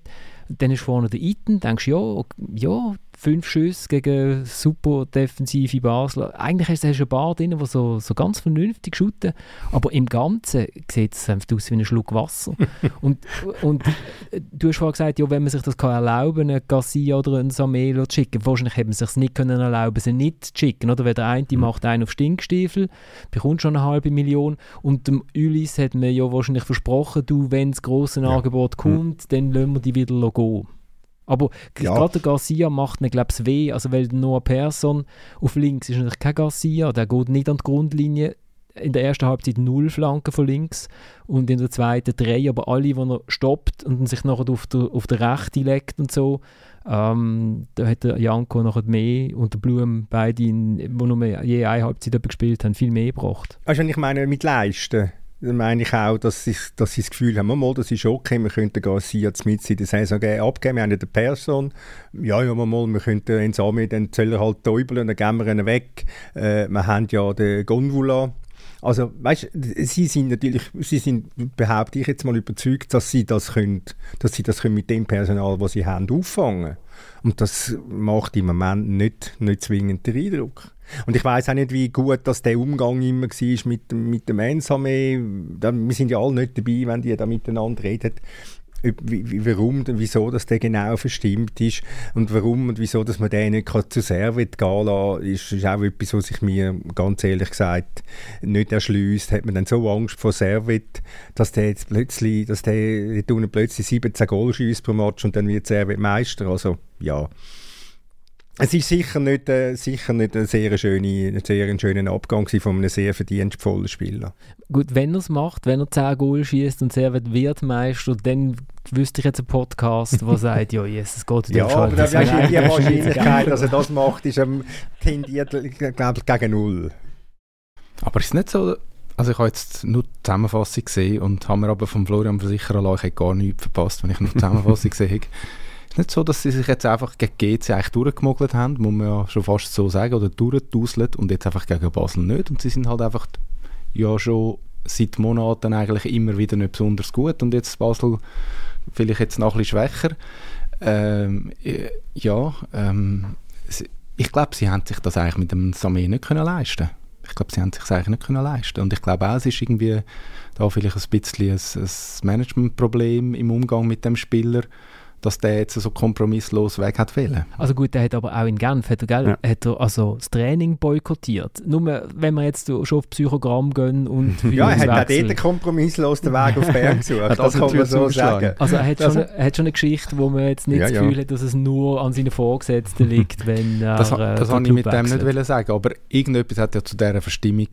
Dann ist vorne der Iten, denkst du, ja, ja, fünf Schüsse gegen super defensive Basler. Eigentlich hast du ein paar drin, die so, so ganz vernünftig shooten, aber im Ganzen sieht es einfach aus wie ein Schluck Wasser. (laughs) und, und du hast vorhin gesagt, ja, wenn man sich das kann erlauben kann, einen Garcia oder einen Samelo zu schicken, wahrscheinlich hätte man sich nicht können erlauben sie nicht zu schicken. Oder? Weil der eine mhm. macht einen auf Stinkstiefel, bekommt schon eine halbe Million und dem Ulis hat man ja wahrscheinlich versprochen, du, wenn das grosse ja. Angebot mhm. kommt, mhm. dann lassen wir die wieder gehen. Aber ja. gerade der Garcia macht mir, glaube ich, weh. Also, weil nur eine Person auf links ist natürlich kein Garcia, der geht nicht an die Grundlinie. In der ersten Halbzeit null Flanken von links und in der zweiten drei, aber alle, die er stoppt und sich nachher auf der, auf der Rechte legt und so, ähm, da hat der Janko nachher mehr und der Blum beide, die nur je eine Halbzeit gespielt haben, viel mehr gebracht. Also ich meine mit Leisten meine ich auch, dass sie, dass sie das Gefühl haben, mal, das ist okay, wir könnten Garcia mit in der Saison abgeben, wir haben ja eine Person, ja, ja, mal, wir könnten ins Armee, dann soll er halt täubeln dann geben wir ihn weg. Äh, wir haben ja den Gonvula, also, weißt, sie sind natürlich, sie sind, behaupte ich jetzt mal überzeugt, dass sie das können, dass sie das können mit dem Personal, das sie haben, auffangen. Und das macht im Moment nicht, nicht zwingend den Eindruck. Und ich weiß auch nicht, wie gut dass der Umgang immer war mit, mit dem Ensame. Wir sind ja alle nicht dabei, wenn die da miteinander reden warum und wieso dass der genau verstimmt ist und warum und wieso dass man den nicht zu Servet gehen lassen ist, ist auch etwas, was sich mir ganz ehrlich gesagt nicht erschließt. Hat man dann so Angst vor Servet, dass der jetzt plötzlich, dass der, der plötzlich 17 Goal pro Match und dann wird Servet Meister. Also ja, es ist sicher nicht, äh, sicher nicht ein sehr, schöne, sehr schöner Abgang von einem sehr verdienstvollen Spieler. Gut, wenn er es macht, wenn er 10 Goal schießt und sehr wird Meister, dann wüsste ich jetzt einen Podcast, der (laughs) sagt, ja, yes, es geht Ja, aber da weißt die (laughs) Wahrscheinlichkeit, dass er das macht, ist ähm, tendiert, glaube ich, gegen null. Aber ist es nicht so, also ich habe jetzt nur die Zusammenfassung gesehen und habe mir aber vom Florian versichern lassen, ich habe gar nichts verpasst, wenn ich nur die Zusammenfassung (laughs) gesehen habe ist nicht so, dass sie sich jetzt einfach gegen GC eigentlich durchgemogelt haben, muss man ja schon fast so sagen, oder durchgeduselt und jetzt einfach gegen Basel nicht. Und sie sind halt einfach ja schon seit Monaten eigentlich immer wieder nicht besonders gut und jetzt Basel vielleicht jetzt noch ein bisschen schwächer. Ähm, ja, ähm, ich glaube, sie haben sich das eigentlich mit dem Samé nicht können leisten Ich glaube, sie haben sich eigentlich nicht können leisten Und ich glaube auch, es ist irgendwie da vielleicht ein bisschen ein, ein Managementproblem im Umgang mit dem Spieler dass der jetzt so kompromisslos weg hat wollen. Also gut, der hat aber auch in Genf hat er, gell, ja. hat er also das Training boykottiert. Nur wenn wir jetzt schon auf Psychogramm gehen und (laughs) Ja, er hat auch dort kompromisslos den Weg auf (laughs) Bern gesucht, das kann man so sagen. Also er hat, schon, er hat schon eine Geschichte, wo man jetzt nicht ja, das Gefühl ja. hat, dass es nur an seinen Vorgesetzten (laughs) liegt, wenn er Das, äh, das habe ich mit wechselt. dem nicht sagen, aber irgendetwas hat ja zu dieser Verstimmung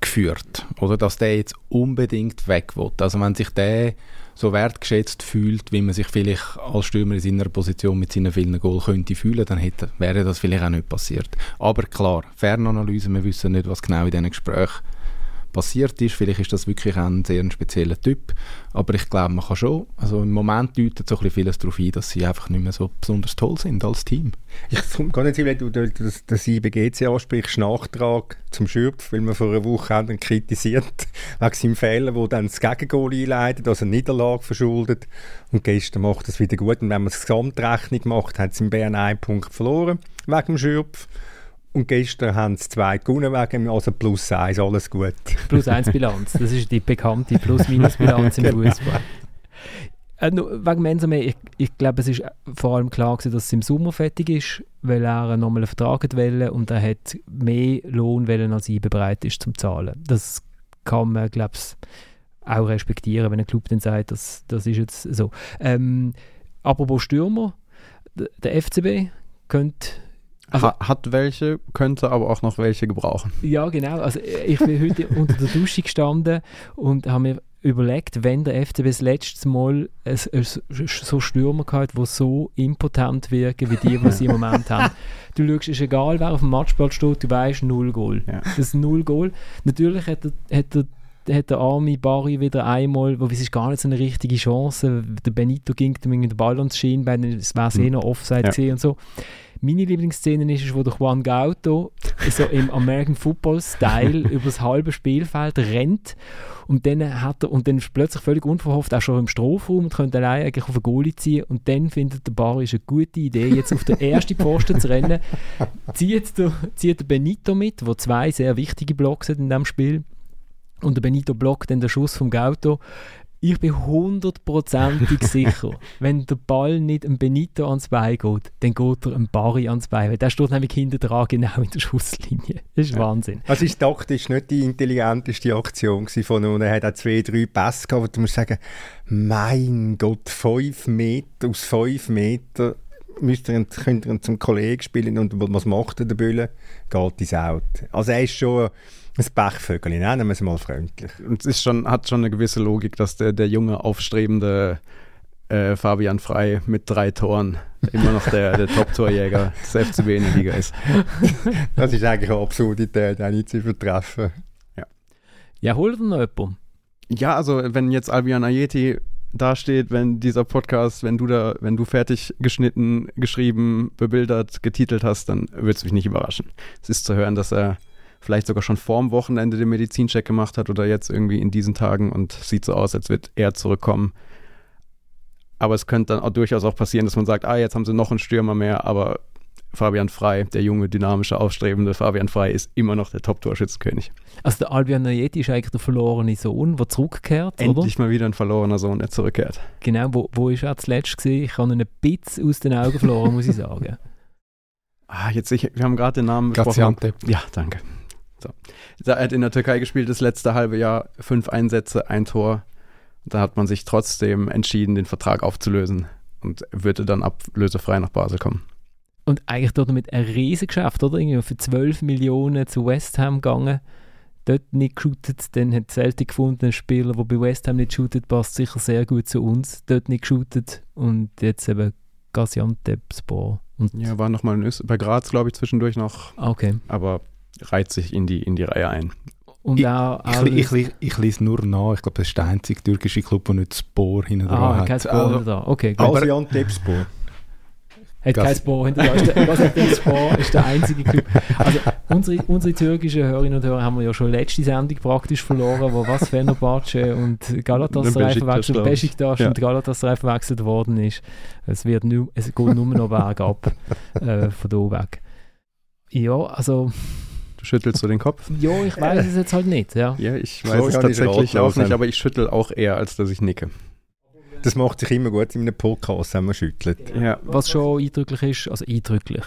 geführt, oder dass der jetzt unbedingt weg will. Also wenn sich der so wertgeschätzt fühlt, wie man sich vielleicht als Stürmer in seiner Position mit seinen vielen Goal könnte fühlen, dann hätte, wäre das vielleicht auch nicht passiert. Aber klar, Fernanalyse, wir wissen nicht, was genau in diesen Gesprächen passiert ist. Vielleicht ist das wirklich ein sehr spezieller Typ. Aber ich glaube, man kann schon, also im Moment deutet so ein vieles darauf ein, dass sie einfach nicht mehr so besonders toll sind als Team. Ich kann nicht wenn du das, IBGC ansprichst, Nachtrag zum Schürpf, weil wir vor einer Woche haben kritisiert, (laughs) wegen seinem Fehler, wo dann das Gegengol einleitet, also eine Niederlage verschuldet. Und gestern macht das wieder gut. Und wenn man die Gesamtrechnung macht, hat es in Bern einen Punkt verloren, wegen dem Schürpf. Und gestern haben sie zwei gewonnen, wegen, also plus eins, alles gut. Plus eins Bilanz, das ist die bekannte Plus-Minus-Bilanz im (laughs) genau. Fußball. Äh, wegen Mensame, ich, ich glaube, es ist vor allem klar gewesen, dass es im Sommer fertig ist, weil er nochmal einen Vertrag wollte und er hat mehr Lohn wollen, als IBE bereit ist zum zahlen. Das kann man, glaube ich, auch respektieren, wenn ein Club dann sagt, das, das ist jetzt so. Ähm, apropos Stürmer, der FCB könnte also, hat welche, könnte aber auch noch welche gebrauchen. Ja, genau. Also ich bin heute (laughs) unter der Dusche gestanden und habe mir überlegt, wenn der FCB das letzte Mal so Stürmer gehabt, die so impotent wirken wie die, die sie im (laughs) Moment haben. Du schaust, es ist egal, wer auf dem Matchplatz steht, du weißt, null Goal. Ja. Das ist null Goal. Natürlich hat er, hat er hat der arme Barry wieder einmal, wo es ist gar nicht so eine richtige Chance, der Benito ging mit dem Ball ans Schienbein, es wäre eh noch Offside ja. und so Meine Lieblingsszene ist, ist wo der Juan Gauto so im American Football Style (laughs) über das halbe Spielfeld rennt und dann hat er und dann ist plötzlich völlig unverhofft auch schon im Strafraum und könnte allein eigentlich auf eine Goalie ziehen und dann findet der Bar ist eine gute Idee jetzt auf den ersten Posten zu rennen. Zieht der, zieht der Benito mit wo zwei sehr wichtige Blocks hat in dem Spiel. Und der Benito blockt dann den Schuss vom Gauto ich bin hundertprozentig (laughs) sicher, wenn der Ball nicht einem Benito ans Bein geht, dann geht er einem Barry ans Bein. Weil der steht nämlich hinter dran, genau in der Schusslinie. Das ist ja. Wahnsinn. Also ist taktisch nicht die intelligenteste Aktion von ihm. Er hat auch zwei, drei Pässe gehabt, wo du musst sagen, mein Gott, fünf Meter, aus fünf Metern müsst ihr, könnt ihr zum Kollegen spielen und was macht er, der Bülle? Geht ins Out. Also er ist schon ein Pechvögel, nennen wir es mal freundlich. Und es ist schon, hat schon eine gewisse Logik, dass der, der junge, aufstrebende äh, Fabian Frei mit drei Toren immer noch der, der Top-Torjäger des FCB in der Liga ist. (laughs) Das ist eigentlich eine Absurdität, auch nicht zu übertreffen. Ja, ja holt noch jemand? Ja, also wenn jetzt Albion Ayeti dasteht, wenn dieser Podcast, wenn du da, wenn du fertig geschnitten, geschrieben, bebildert, getitelt hast, dann würde es mich nicht überraschen. Es ist zu hören, dass er vielleicht sogar schon vorm Wochenende den Medizincheck gemacht hat oder jetzt irgendwie in diesen Tagen und sieht so aus, als wird er zurückkommen. Aber es könnte dann auch durchaus auch passieren, dass man sagt, ah, jetzt haben sie noch einen Stürmer mehr, aber Fabian Frei, der junge, dynamische, aufstrebende Fabian Frei, ist immer noch der Top-Torschützenkönig. Also der Albion Nayeti ist eigentlich der verlorene Sohn, der zurückkehrt, Endlich oder? mal wieder ein verlorener Sohn, der zurückkehrt. Genau, wo, wo ist er zuletzt gesehen? Ich habe ihn ein bisschen aus den Augen verloren, muss ich sagen. (laughs) Ah, jetzt, ich, wir haben gerade den Namen gesprochen. Ja, danke. So. Er hat in der Türkei gespielt, das letzte halbe Jahr, fünf Einsätze, ein Tor. Da hat man sich trotzdem entschieden, den Vertrag aufzulösen und würde dann ablösefrei nach Basel kommen. Und eigentlich dort mit ein riesen Geschäft, oder? Irgendwie für 12 Millionen zu West Ham gegangen. Dort nicht geshootet, dann hat Celtic gefunden, ein Spieler, der bei West Ham nicht shootet, passt sicher sehr gut zu uns. Dort nicht geshootet und jetzt eben Gaziantepspor. ja, war nochmal bei Graz, glaube ich, zwischendurch noch. Okay. Aber reiht sich in die, in die Reihe ein. Und ich, auch, ich, ich, ich, ich lese nur nach. Ich glaube, das ist der einzige türkische Club, der nicht Spor hinten dran ah, hat. kein Spor also, da. Okay, gut. Gaziantep-Spor. Hat kein Spor hinter dran. Gaziantep-Spor ist der einzige Club. Also, unsere, unsere türkischen Hörerinnen und Hörer haben wir ja schon letzte Sendung praktisch verloren, wo was Fenerbahce und Galatasaray verwechselt, Besiktas ja. und Galatasaray verwechselt worden ist. Es, wird nur, es geht nur noch bergab (laughs) äh, von hier weg. Ja, also. Du schüttelst so den Kopf? ja, ich weiß es jetzt halt nicht, ja. Ja, ich weiß so es tatsächlich auch nicht, aber ich schüttel auch eher, als dass ich nicke. Das macht sich immer gut in einem Podcast, wenn man schüttelt. Ja. Was schon eindrücklich ist, also eindrücklich.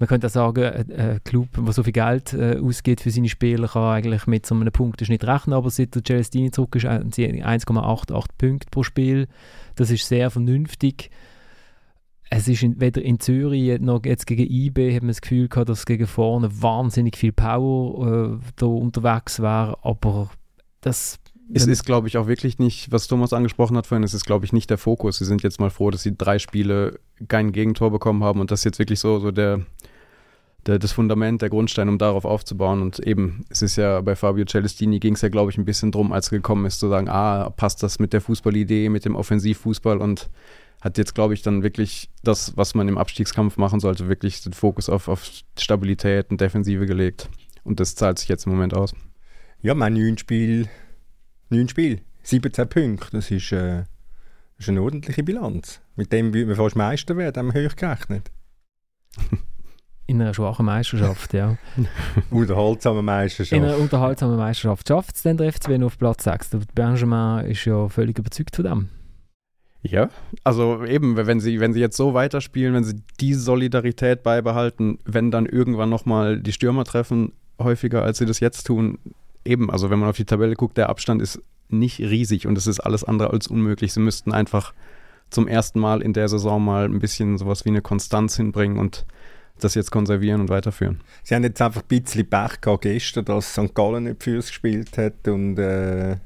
Man könnte auch sagen, ein Club, der so viel Geld äh, ausgibt für seine Spieler, kann eigentlich mit so einem Punkteschnitt rechnen, aber seit der Celestini zurück ist, haben sie 1,88 Punkte pro Spiel. Das ist sehr vernünftig es ist in, weder in Zürich noch jetzt gegen IB hat man das Gefühl gehabt, dass gegen vorne wahnsinnig viel Power äh, da unterwegs war, aber das es ist, glaube ich, auch wirklich nicht, was Thomas angesprochen hat vorhin, es ist, glaube ich, nicht der Fokus. Sie sind jetzt mal froh, dass sie drei Spiele kein Gegentor bekommen haben und das ist jetzt wirklich so, so der, der, das Fundament, der Grundstein, um darauf aufzubauen. Und eben, es ist ja bei Fabio Celestini ging es ja, glaube ich, ein bisschen drum, als er gekommen ist, zu sagen, ah, passt das mit der Fußballidee, mit dem Offensivfußball und hat jetzt, glaube ich, dann wirklich das, was man im Abstiegskampf machen sollte, wirklich den Fokus auf, auf Stabilität und Defensive gelegt. Und das zahlt sich jetzt im Moment aus. Ja, mein neun Spiel, neun Spiel, 17 Punkte, das ist, äh, das ist eine ordentliche Bilanz. Mit dem würde man fast Meister werden, haben wir hoch gerechnet. (laughs) In einer schwachen Meisterschaft, ja. (laughs) unterhaltsame Meisterschaft. In einer unterhaltsamen Meisterschaft. Schafft es denn der FCB noch auf Platz 6? Der Benjamin ist ja völlig überzeugt von dem. Ja, also eben, wenn sie, wenn sie jetzt so weiterspielen, wenn sie die Solidarität beibehalten, wenn dann irgendwann nochmal die Stürmer treffen, häufiger als sie das jetzt tun, eben, also wenn man auf die Tabelle guckt, der Abstand ist nicht riesig und es ist alles andere als unmöglich. Sie müssten einfach zum ersten Mal in der Saison mal ein bisschen sowas wie eine Konstanz hinbringen und das jetzt konservieren und weiterführen. Sie haben jetzt einfach ein bisschen Pech gehabt gestern, dass St. Gallen nicht für uns gespielt hat und äh,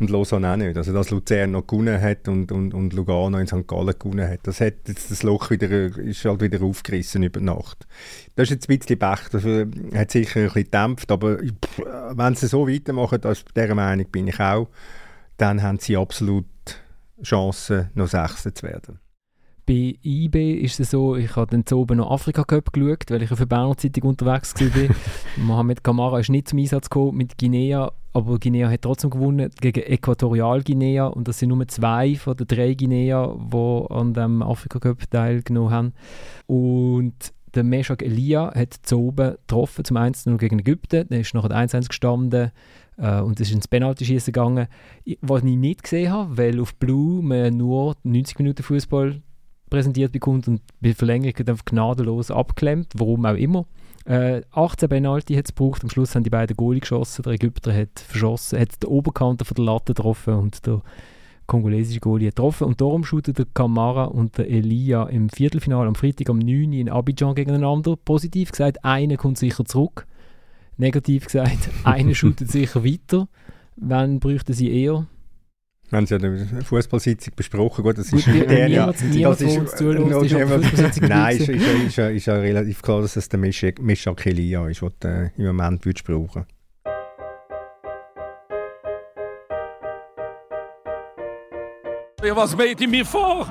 und Lausanne auch nicht. Also, dass Luzern noch gewonnen hat und, und, und Lugano in St. Gallen gewonnen hat, das hat jetzt das Loch wieder, ist halt wieder aufgerissen über Nacht. Das ist jetzt ein bisschen Pech, das hat sicher ein bisschen gedämpft, aber wenn sie so weitermachen, also dieser Meinung bin ich auch, dann haben sie absolut Chancen, noch Sechster zu werden. Bei IB ist es so, ich habe dann zu oben noch Afrika Cup geschaut, weil ich auf der Berner Zeitung unterwegs war. (laughs) Mohamed Kamara ist nicht zum Einsatz gekommen mit Guinea, aber Guinea hat trotzdem gewonnen gegen Äquatorial Guinea und das sind nur zwei von den drei Guinea, die an dem Afrika Cup teilgenommen haben. Und der Meshak Elia hat zu oben getroffen zum 1-0 gegen Ägypten. Der ist nachher 1-1 gestanden äh, und es ist ins Penalty-Schießen gegangen. Was ich nicht gesehen habe, weil auf Blue man nur 90 Minuten Fußball präsentiert bekommt und bei Verlängerung einfach gnadenlos abklemmt, warum auch immer. Äh, 18 Penalty hat es gebraucht, am Schluss haben die beiden Goalie geschossen, der Ägypter hat verschossen, hat die Oberkante von der Latte getroffen und der kongolesische Goalie getroffen und darum shooten der Kamara und der Elia im Viertelfinale am Freitag am 9. in Abidjan gegeneinander. Positiv gesagt, einer kommt sicher zurück. Negativ gesagt, (laughs) einer shootet sicher weiter. Wann bräuchten sie eher? Wir haben es ja in der Fußballsitzung besprochen. Gut, das Gut, ist wie- der, uns zuhört, ist Fußballsitzung (laughs) Nein, ist, ist, ist, ist, ja- ist ja relativ klar, dass es der Meshak Elia ist, den du äh, im Moment würdest brauchen Ja, Was geht in mir vor?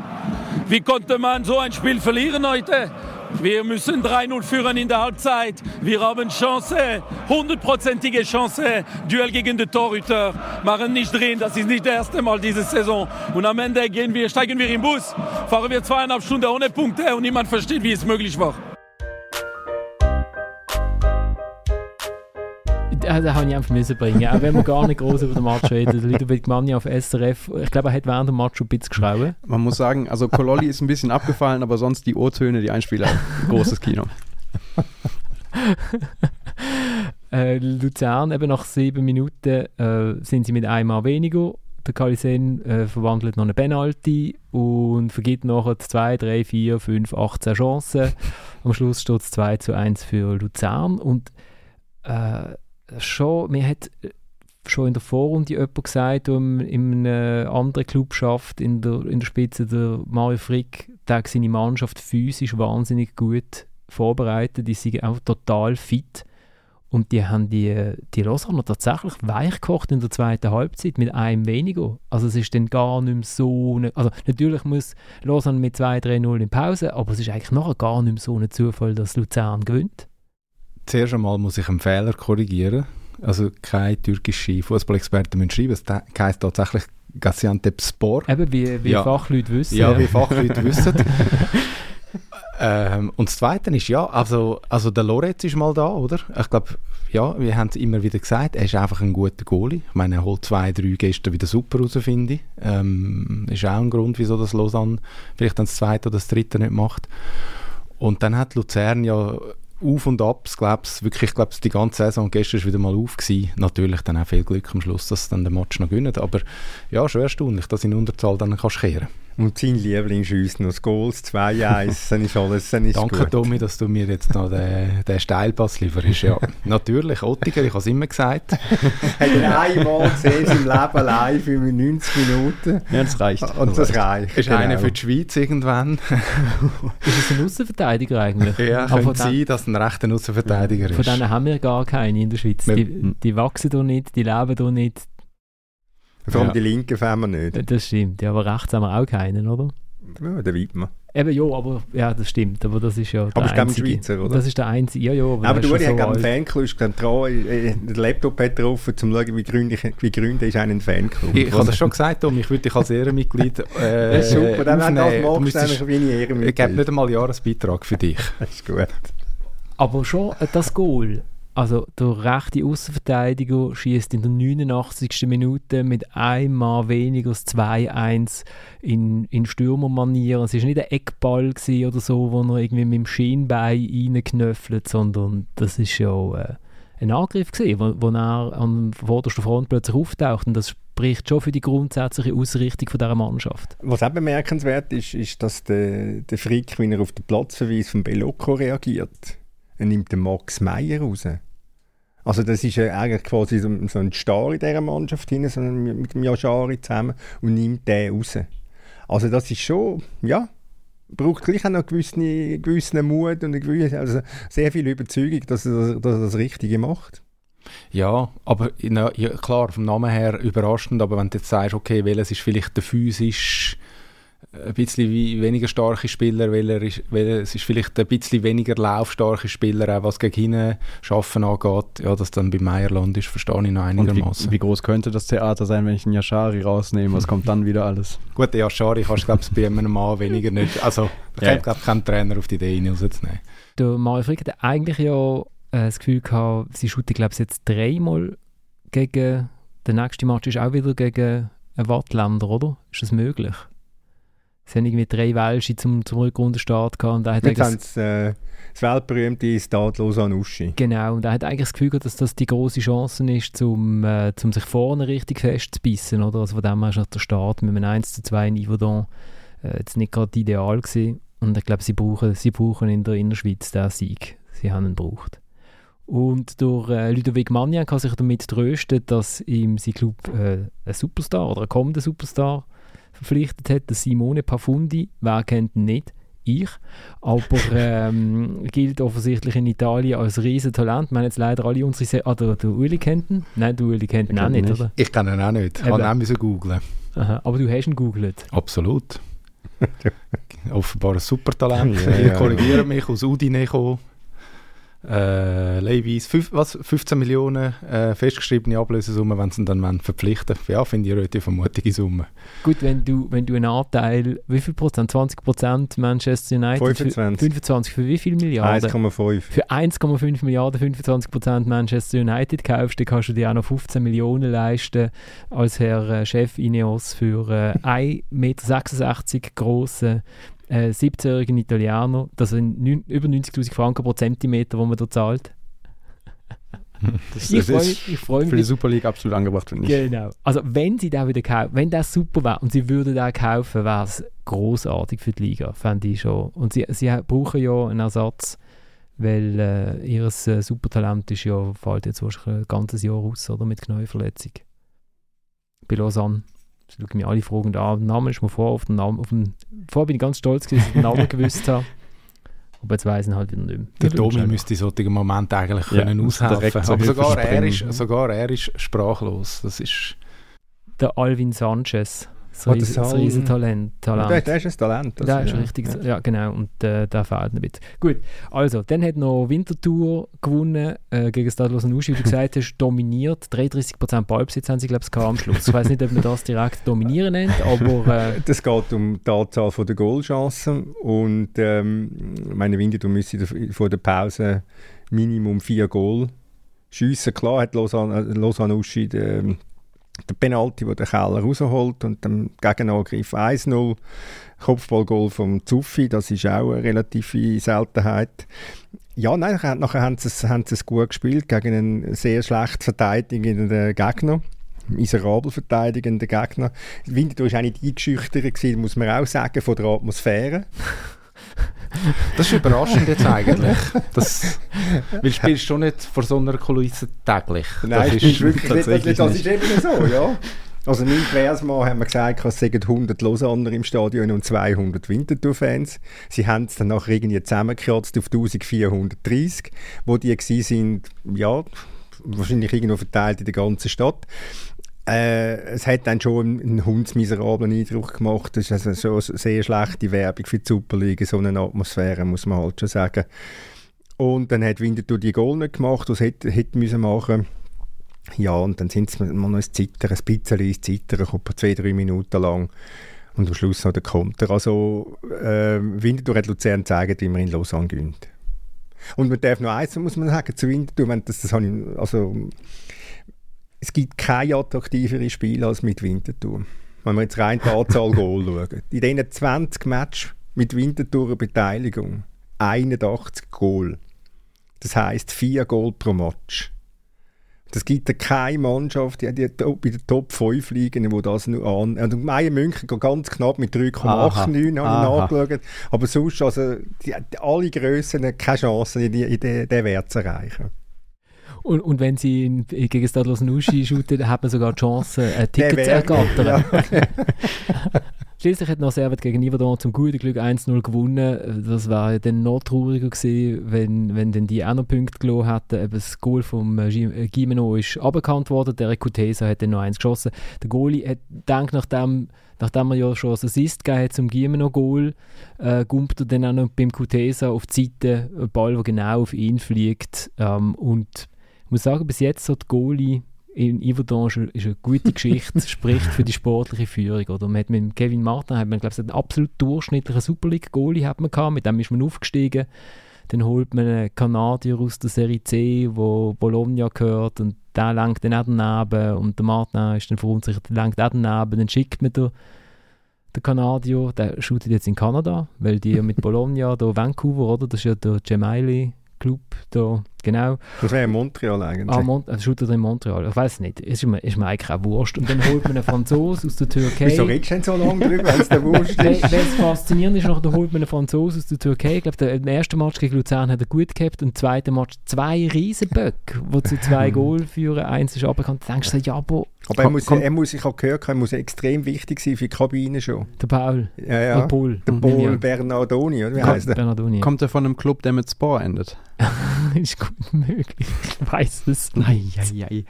Wie konnte man so ein Spiel verlieren heute? Wir müssen 3-0 führen in der Halbzeit. Wir haben Chance, hundertprozentige Chance. Duell gegen den Torhüter. Machen nicht drin, das ist nicht das erste Mal diese Saison. Und am Ende gehen wir, steigen wir im Bus, fahren wir zweieinhalb Stunden ohne Punkte und niemand versteht, wie es möglich war. Ja, den habe ich einfach müssen bringen. Auch wenn wir gar nicht groß über den Match reden. Ludovic Manni auf SRF, ich glaube, er hat während dem Match schon ein bisschen geschrauben. Man muss sagen, also Kololli ist ein bisschen abgefallen, aber sonst die O-Töne, die Einspieler, großes Kino. (laughs) Äh, Luzern, eben nach sieben Minuten äh, sind sie mit einmal weniger. Der Kalisen äh, verwandelt noch eine Penalty und vergibt nachher 2, 3, 4, 5, 18 Chancen. Am Schluss steht es 2 zu 1 für Luzern. Und äh, schon, mir hat äh, schon in der Vorrunde jemand gesagt, der in, in einem anderen Club schafft, in der, in der Spitze der Mario Frick, der seine Mannschaft physisch wahnsinnig gut vorbereitet. Die sind auch total fit. Und die haben die, die Lausanne tatsächlich weich gekocht in der zweiten Halbzeit mit einem weniger. Also es ist dann gar nicht mehr so... Ne, also natürlich muss Lausanne mit 2-3-0 in Pause, aber es ist eigentlich nachher gar nicht mehr so ein Zufall, dass Luzern gewinnt. Zuerst einmal muss ich einen Fehler korrigieren. Also keine türkische Fußballexperten müssen schreiben. Es heisst tatsächlich Gaziantepspor. Eben wie, wie Ja. Fachleute wissen. Ja, wie Fachleute wissen. (laughs) ähm, und das Zweite ist, ja, also, also der Lorenz ist mal da, oder? Ich glaube, ja, wir haben es immer wieder gesagt, er ist einfach ein guter Goalie. Ich meine, er holt zwei, drei gestern wieder super raus, finde ich. Ähm, ist auch ein Grund, wieso das Lausanne vielleicht dann das Zweite oder das Dritte nicht macht. Und dann hat Luzern ja auf und ab, glaube ich, wirklich, glaube die ganze Saison, gestern ist wieder mal auf gewesen. Natürlich dann auch viel Glück am Schluss, dass sie dann den Match noch gewinnen. Aber ja, schon erstaunlich, dass in Unterzahl dann kannst kehren Und sein Liebling schießt noch das Goals, 2-1, dann ist alles dann ist Danke, gut. Tommy, dass du mir jetzt noch den, den Steilpass lieferst. Ja, (laughs) natürlich, Ottiger, ich habe es immer gesagt. (laughs) Hat er einmal gesehen in seinem Leben live in 90 Minuten. Ja, das reicht. Und das reicht. Ist genau. einer für die Schweiz irgendwann. Ist es ein Außenverteidiger eigentlich? Ja, Aber von könnte sein, dass ein rechter Außenverteidiger Von ist. denen haben wir gar keine in der Schweiz. Die, die wachsen hier nicht, die leben hier nicht. Vor allem Ja. die Linken fänden wir nicht. Das stimmt. Ja, aber rechts haben wir auch keinen, oder? Ja, der Widmer. Eben, ja, aber ja, das stimmt. Aber das ist ja Aber der einzige. Schweizer, oder? Das ist der einzige. Ja, ja, aber, Aber du, ich habe einen. Fanclub, ich glaube, äh, den Laptop hat er offen, um zu schauen, wie gründig, wie gründig ist einen Fanclub. Ich, ich habe das schon gesagt, Tom, ich würde dich als Ehrenmitglied (laughs) äh, Das ist super, dann wenn du das müsstest- dann bin ich Ich gebe Ehrenmitglied. nicht einmal einen Jahresbeitrag für dich. (laughs) Das ist gut. Aber schon äh, das Goal. Also der rechte Außenverteidiger schießt in der 89. Minute mit einmal weniger als 2-1 in, in Stürmermanier. Es war nicht ein Eckball oder so, wo er irgendwie mit dem Schienbein reinknöffelt, sondern das ist ja äh, ein Angriff gewesen, wo, wo er an vorderster Front plötzlich auftaucht und das spricht schon für die grundsätzliche Ausrichtung dieser Mannschaft. Was auch bemerkenswert ist, ist, dass der, der Frick, wenn er auf den Platzverweis von Bellocco reagiert, er nimmt den Max Meyer raus. Also das ist ja eigentlich quasi so, ein Star in dieser Mannschaft hin, so mit dem Yashari zusammen und nimmt den raus. Also das ist schon, ja, braucht gleich auch noch gewissen, gewissen Mut und gewisse, also sehr viel Überzeugung, dass er, dass er das Richtige macht. Ja, aber ja, klar, vom Namen her überraschend, aber wenn du jetzt sagst, okay, welches ist vielleicht der physisch ein bisschen wie weniger starke Spieler, weil, er ist, weil es ist vielleicht ein bisschen weniger laufstarke Spieler, auch was gegen hinten schaffen angeht. Ja, dass dann bei Meierland ist, verstehe ich noch einigermaßen. Wie, wie, groß könnte das Theater sein, wenn ich einen Yashari rausnehme? Was kommt dann wieder alles? Gut, der Yashari kannst du, glaube ich, bei einem Mann weniger nicht. Also, da ja. kommt, glaube ich, kein Trainer auf die Idee, ihn rauszunehmen. Der Mario Frick hat eigentlich ja äh, das Gefühl gehabt, sie shooten, glaube ich, jetzt dreimal gegen. Der nächste Match ist auch wieder gegen einen Wattländer, oder? Ist das möglich? Sie haben irgendwie drei Welsche zum, zum Rückrundenstart gehabt. Und er hat Jetzt haben sie äh, das weltberühmte Stade Lausanne-Uschi. Genau, und er hat eigentlich das Gefühl gehabt, dass das die große Chance ist, um äh, zum sich vorne richtig festzubissen. Oder? Also von dem her ist der Start mit einem 1 zu 2 Niveau da äh, jetzt nicht gerade ideal gewesen. Und ich glaube, sie brauchen, sie brauchen in der Innerschweiz diesen Sieg. Sie haben ihn gebraucht. Und durch äh, Ludovic Magnan kann sich damit trösten, dass ihm sein Club äh, ein Superstar oder ein kommender Superstar verpflichtet hat, der Simone Pafundi. Wer kennt ihn nicht? Ich. Aber (laughs) ähm, gilt offensichtlich in Italien als Riesentalent. Wir haben jetzt leider alle unsere... Se ah, der, der Uli kennt ihn? Nein, du Uli kennt ihn auch nicht, nicht, oder? Ich kenne ihn auch nicht. Ich habe ihn auch googeln. Aber du hast ihn googelt? Absolut. (laughs) Offenbar ein Supertalent. (laughs) Ja, ja, korrigiere mich, aus Udine gekommen äh, Leihweise fünf, was, 15 Millionen äh, festgeschriebene Ablösesumme, wenn sie ihn dann verpflichten Ja, finde ich eine relativ vermutige Summe. Gut, wenn du, wenn du einen Anteil, wie viel Prozent? 20 Prozent Manchester United? 25. Für, 25 für wie viel Milliarden? 1,5. Für 1,5 Milliarden 25 Prozent Manchester United kaufst, dann kannst du dir auch noch 15 Millionen leisten als Herr äh, Chef Ineos für äh, 1,66 Meter grossen äh, 17-jährigen Italiener, das sind neun, über 90'000 Franken pro Zentimeter, die man da zahlt. (laughs) Das, ich freue mich. Freu mich. Für die Super League absolut angebracht, finde ich. Genau. Also wenn sie da wieder kaufen, wenn das super wäre und sie würden da kaufen, wäre es großartig für die Liga, fände ich schon. Und sie, sie brauchen ja einen Ersatz, weil äh, ihr äh, Supertalent ist ja, fällt jetzt wahrscheinlich ein ganzes Jahr aus, oder, mit Knäuverletzung. Bei Lausanne. Ich schaue mir alle Fragen an. Der Name ist mir vor, auf den Namen, auf den, vorher bin ich ganz stolz, dass ich den Namen (laughs) gewusst habe. Aber jetzt weiss ich halt wieder nicht mehr. Der Domi müsste in solchen Moment eigentlich ja, können aushelfen. Aber sogar er, ist, sogar er ist sprachlos. Das ist... Der Alvin Sanchez. Das, Ries, das Riesentalent. Talent. Der, der ist ein Talent. Der ist ja. richtig, ja. ja. genau, und äh, der fehlt ein bisschen. Gut, also, dann hat noch Winterthur gewonnen äh, gegen Stadlos Uschi, wie du gesagt hast, dominiert. 33% Ballbesitz haben sie, glaube ich, am Schluss. Ich weiß nicht, ob man das direkt dominieren nennt, aber... Äh, (laughs) das geht um die Anzahl der Goalchancen und ähm, meine Winterthur müsste vor der Pause Minimum vier Goal schiessen. Klar hat Lausanne, äh, Lausanne Uschi den, der Penalty, wo der Keller rausholt und dem Gegenangriff 1-0. Kopfballgoal vom Zuffi, das ist auch eine relative Seltenheit. Ja, nein, nachher haben sie, es, haben sie es gut gespielt gegen einen sehr schlecht verteidigenden Gegner miserabel verteidigenden Gegner. Winterthur war auch nicht eingeschüchtert, muss man auch sagen, von der Atmosphäre. Das ist überraschend jetzt eigentlich. Das, (laughs) weil du spielst schon nicht vor so einer Kulisse täglich. Nein, das ist, wirklich nicht, das, das ist eben so, ja. (laughs) Also in Versmann haben wir gesagt, es seien 100 Lausanner im Stadion und 200 Winterthur-Fans. Sie haben es dann nachher irgendwie zusammengekratzt auf 1430, wo die waren, ja, wahrscheinlich irgendwo verteilt in der ganzen Stadt. Äh, es hat dann schon einen hundsmiserablen Eindruck gemacht. Das ist also schon sehr schlechte Werbung für die Superliga, so eine Atmosphäre, muss man halt schon sagen. Und dann hat Winterthur die Goal nicht gemacht, was hätte, hätte müssen machen Ja, und dann sind mal noch ein Zittern, ein bisschen ins Zittern, kommt zwei, drei Minuten lang. Und am Schluss noch der Konter. Also, äh, Winterthur hat Luzern gezeigt, wie man in Lausanne gönnt. Und man darf noch eins, muss man sagen, zu Winterthur, wenn das, das habe ich, also es gibt kein attraktiveres Spiel als mit Winterthur. Wenn wir jetzt rein die Anzahl (laughs) Goal schauen. In diesen 20 Matches mit Winterthur Beteiligung 81 Goal. Das heisst 4 Goal pro Match. Das gibt ja keine Mannschaft, die, die bei den Top 5 liegen, die das nur an. Und Meier München geht ganz knapp mit 3,89 habe ich nachgeschaut. Aber sonst, also, die, alle Grössen haben keine Chance, diesen Wert zu erreichen. Und, und wenn sie in, gegen Stadlos Nuschi shooten, hat man sogar die Chance, ein Ticket zu ergattern. Ja. (laughs) Schließlich hat noch Servet gegen Yverdon zum guten Glück 1-0 gewonnen. Das war ja dann noch trauriger gewesen, wenn, wenn dann die auch noch Punkte gelassen hätten. Eben das Goal vom äh, äh, Gimeno ist aberkannt worden. Der Kutesa hat dann noch eins geschossen. Der Goalie hat gedacht, nachdem, nachdem er ja schon das Assist gegeben hat zum Gimeno-Goal, äh, gumpt er dann auch noch beim Kutesa auf die Seite einen Ball, der genau auf ihn fliegt. Ähm, und ich muss sagen, bis jetzt so die Goalie in Yverdon ist eine gute Geschichte, (laughs) spricht für die sportliche Führung. Oder man hat mit Kevin Martin hat man, glaube ich, einen absolut durchschnittlichen Super League-Goalie hat man gehabt, mit dem ist man aufgestiegen. Dann holt man einen Kanadier aus der Serie C, wo Bologna gehört und der lenkt dann auch daneben und der Martin ist dann verunsichert, der lenkt auch daneben. Dann schickt man den, den Kanadier, der shootet jetzt in Kanada, weil die mit (laughs) Bologna, da Vancouver, oder? Das ist ja der Gemelli Club da, genau. Das wäre in Montreal eigentlich. Ah, Mont also shootet in Montreal, ich weiß nicht, ist mir, ist mir eigentlich auch wurscht. Und dann holt man einen Franzosen aus der Türkei. Wieso redest du denn so lange drüber, wenn es der wurscht ist? Weil es faszinierend ist, dann holt man einen Franzosen aus der Türkei. Ich glaube, der, im ersten Match gegen Luzern hat er gut gehabt und im zweiten Match zwei Riesenböcke, die zu zwei (laughs) Goal führen. Eins ist aberkannt. Da denkst du, ja, aber... Aber er muss, er muss, ich habe gehört, er muss extrem wichtig sein für die Kabine schon. Der Paul. Ja, ja. Der Paul. Der Paul Bernardoni, oder wie heißt der? Bernardoni. Kommt er von einem Club, der mit Spore endet? (laughs) ist gut möglich. Ich weiß es nicht. Eieiei.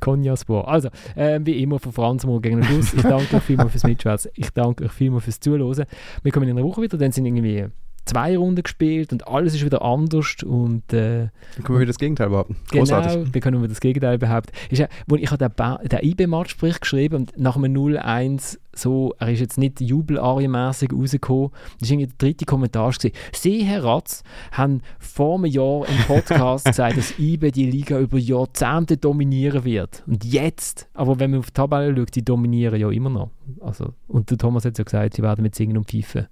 Konjaspor. Also, äh, wie immer von Franz Mohr gegen den Schluss. Ich danke euch vielmals fürs Mitschwätzen. Ich danke euch vielmals fürs Zuhören. Wir kommen in einer Woche wieder, dann sind irgendwie zwei Runden gespielt und alles ist wieder anders und äh, Dann können wir wieder das Gegenteil behaupten. Genau, Großartig. wir können wieder das Gegenteil behaupten. Ist ja, ich habe den, den IB-Matchbericht geschrieben und nach einem 0-1 so, er ist jetzt nicht jubelarienmässig rausgekommen. Das war irgendwie der dritte Kommentar. Gewesen. Sie, Herr Ratz, haben vor einem Jahr im Podcast (laughs) gesagt, dass IB die Liga über Jahrzehnte dominieren wird. Und jetzt, aber wenn man auf die Tabelle schaut, die dominieren ja immer noch. Also, und der Thomas hat ja gesagt, sie werden mit Singen und Pfeifen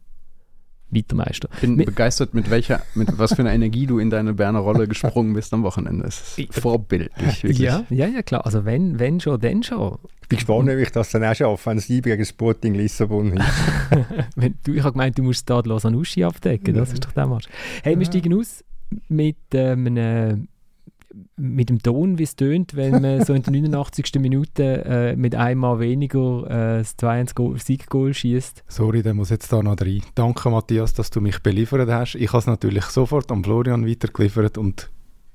Weitermeister. Ich bin Mit- begeistert, mit welcher, mit was für einer Energie du in deine Berner Rolle gesprungen bist am Wochenende. Es ist vorbildlich, wirklich. Ja, ja, ja, klar. Also wenn, wenn schon, dann schon. Ich bin gespannt, wie ich das dann auch schaffe, wenn es Liebe gegen Sporting Lissabon ist. (laughs) Wenn, du, ich habe gemeint, du musst Stadlos an Uschi abdecken. Das ist doch der Match. Hey, wir steigen aus mit, ähm, einem, mit dem Ton, wie es tönt, wenn man so in der 89. Minute äh, mit einmal weniger äh, das 2-1-Sieg-Goal schießt. Sorry, der muss jetzt da noch rein. Danke, Matthias, dass du mich beliefert hast. Ich habe es natürlich sofort an Florian weitergeliefert und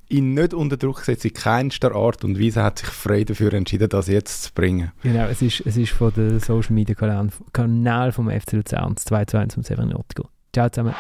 ihn nicht unter Druck gesetzt, in keinster Art und Weise hat sich frei dafür entschieden, das jetzt zu bringen. Genau, es ist, es ist von den Social Media Kanal, Kanal vom FC Luzern, das 2-1 vom Severin. Ciao zusammen.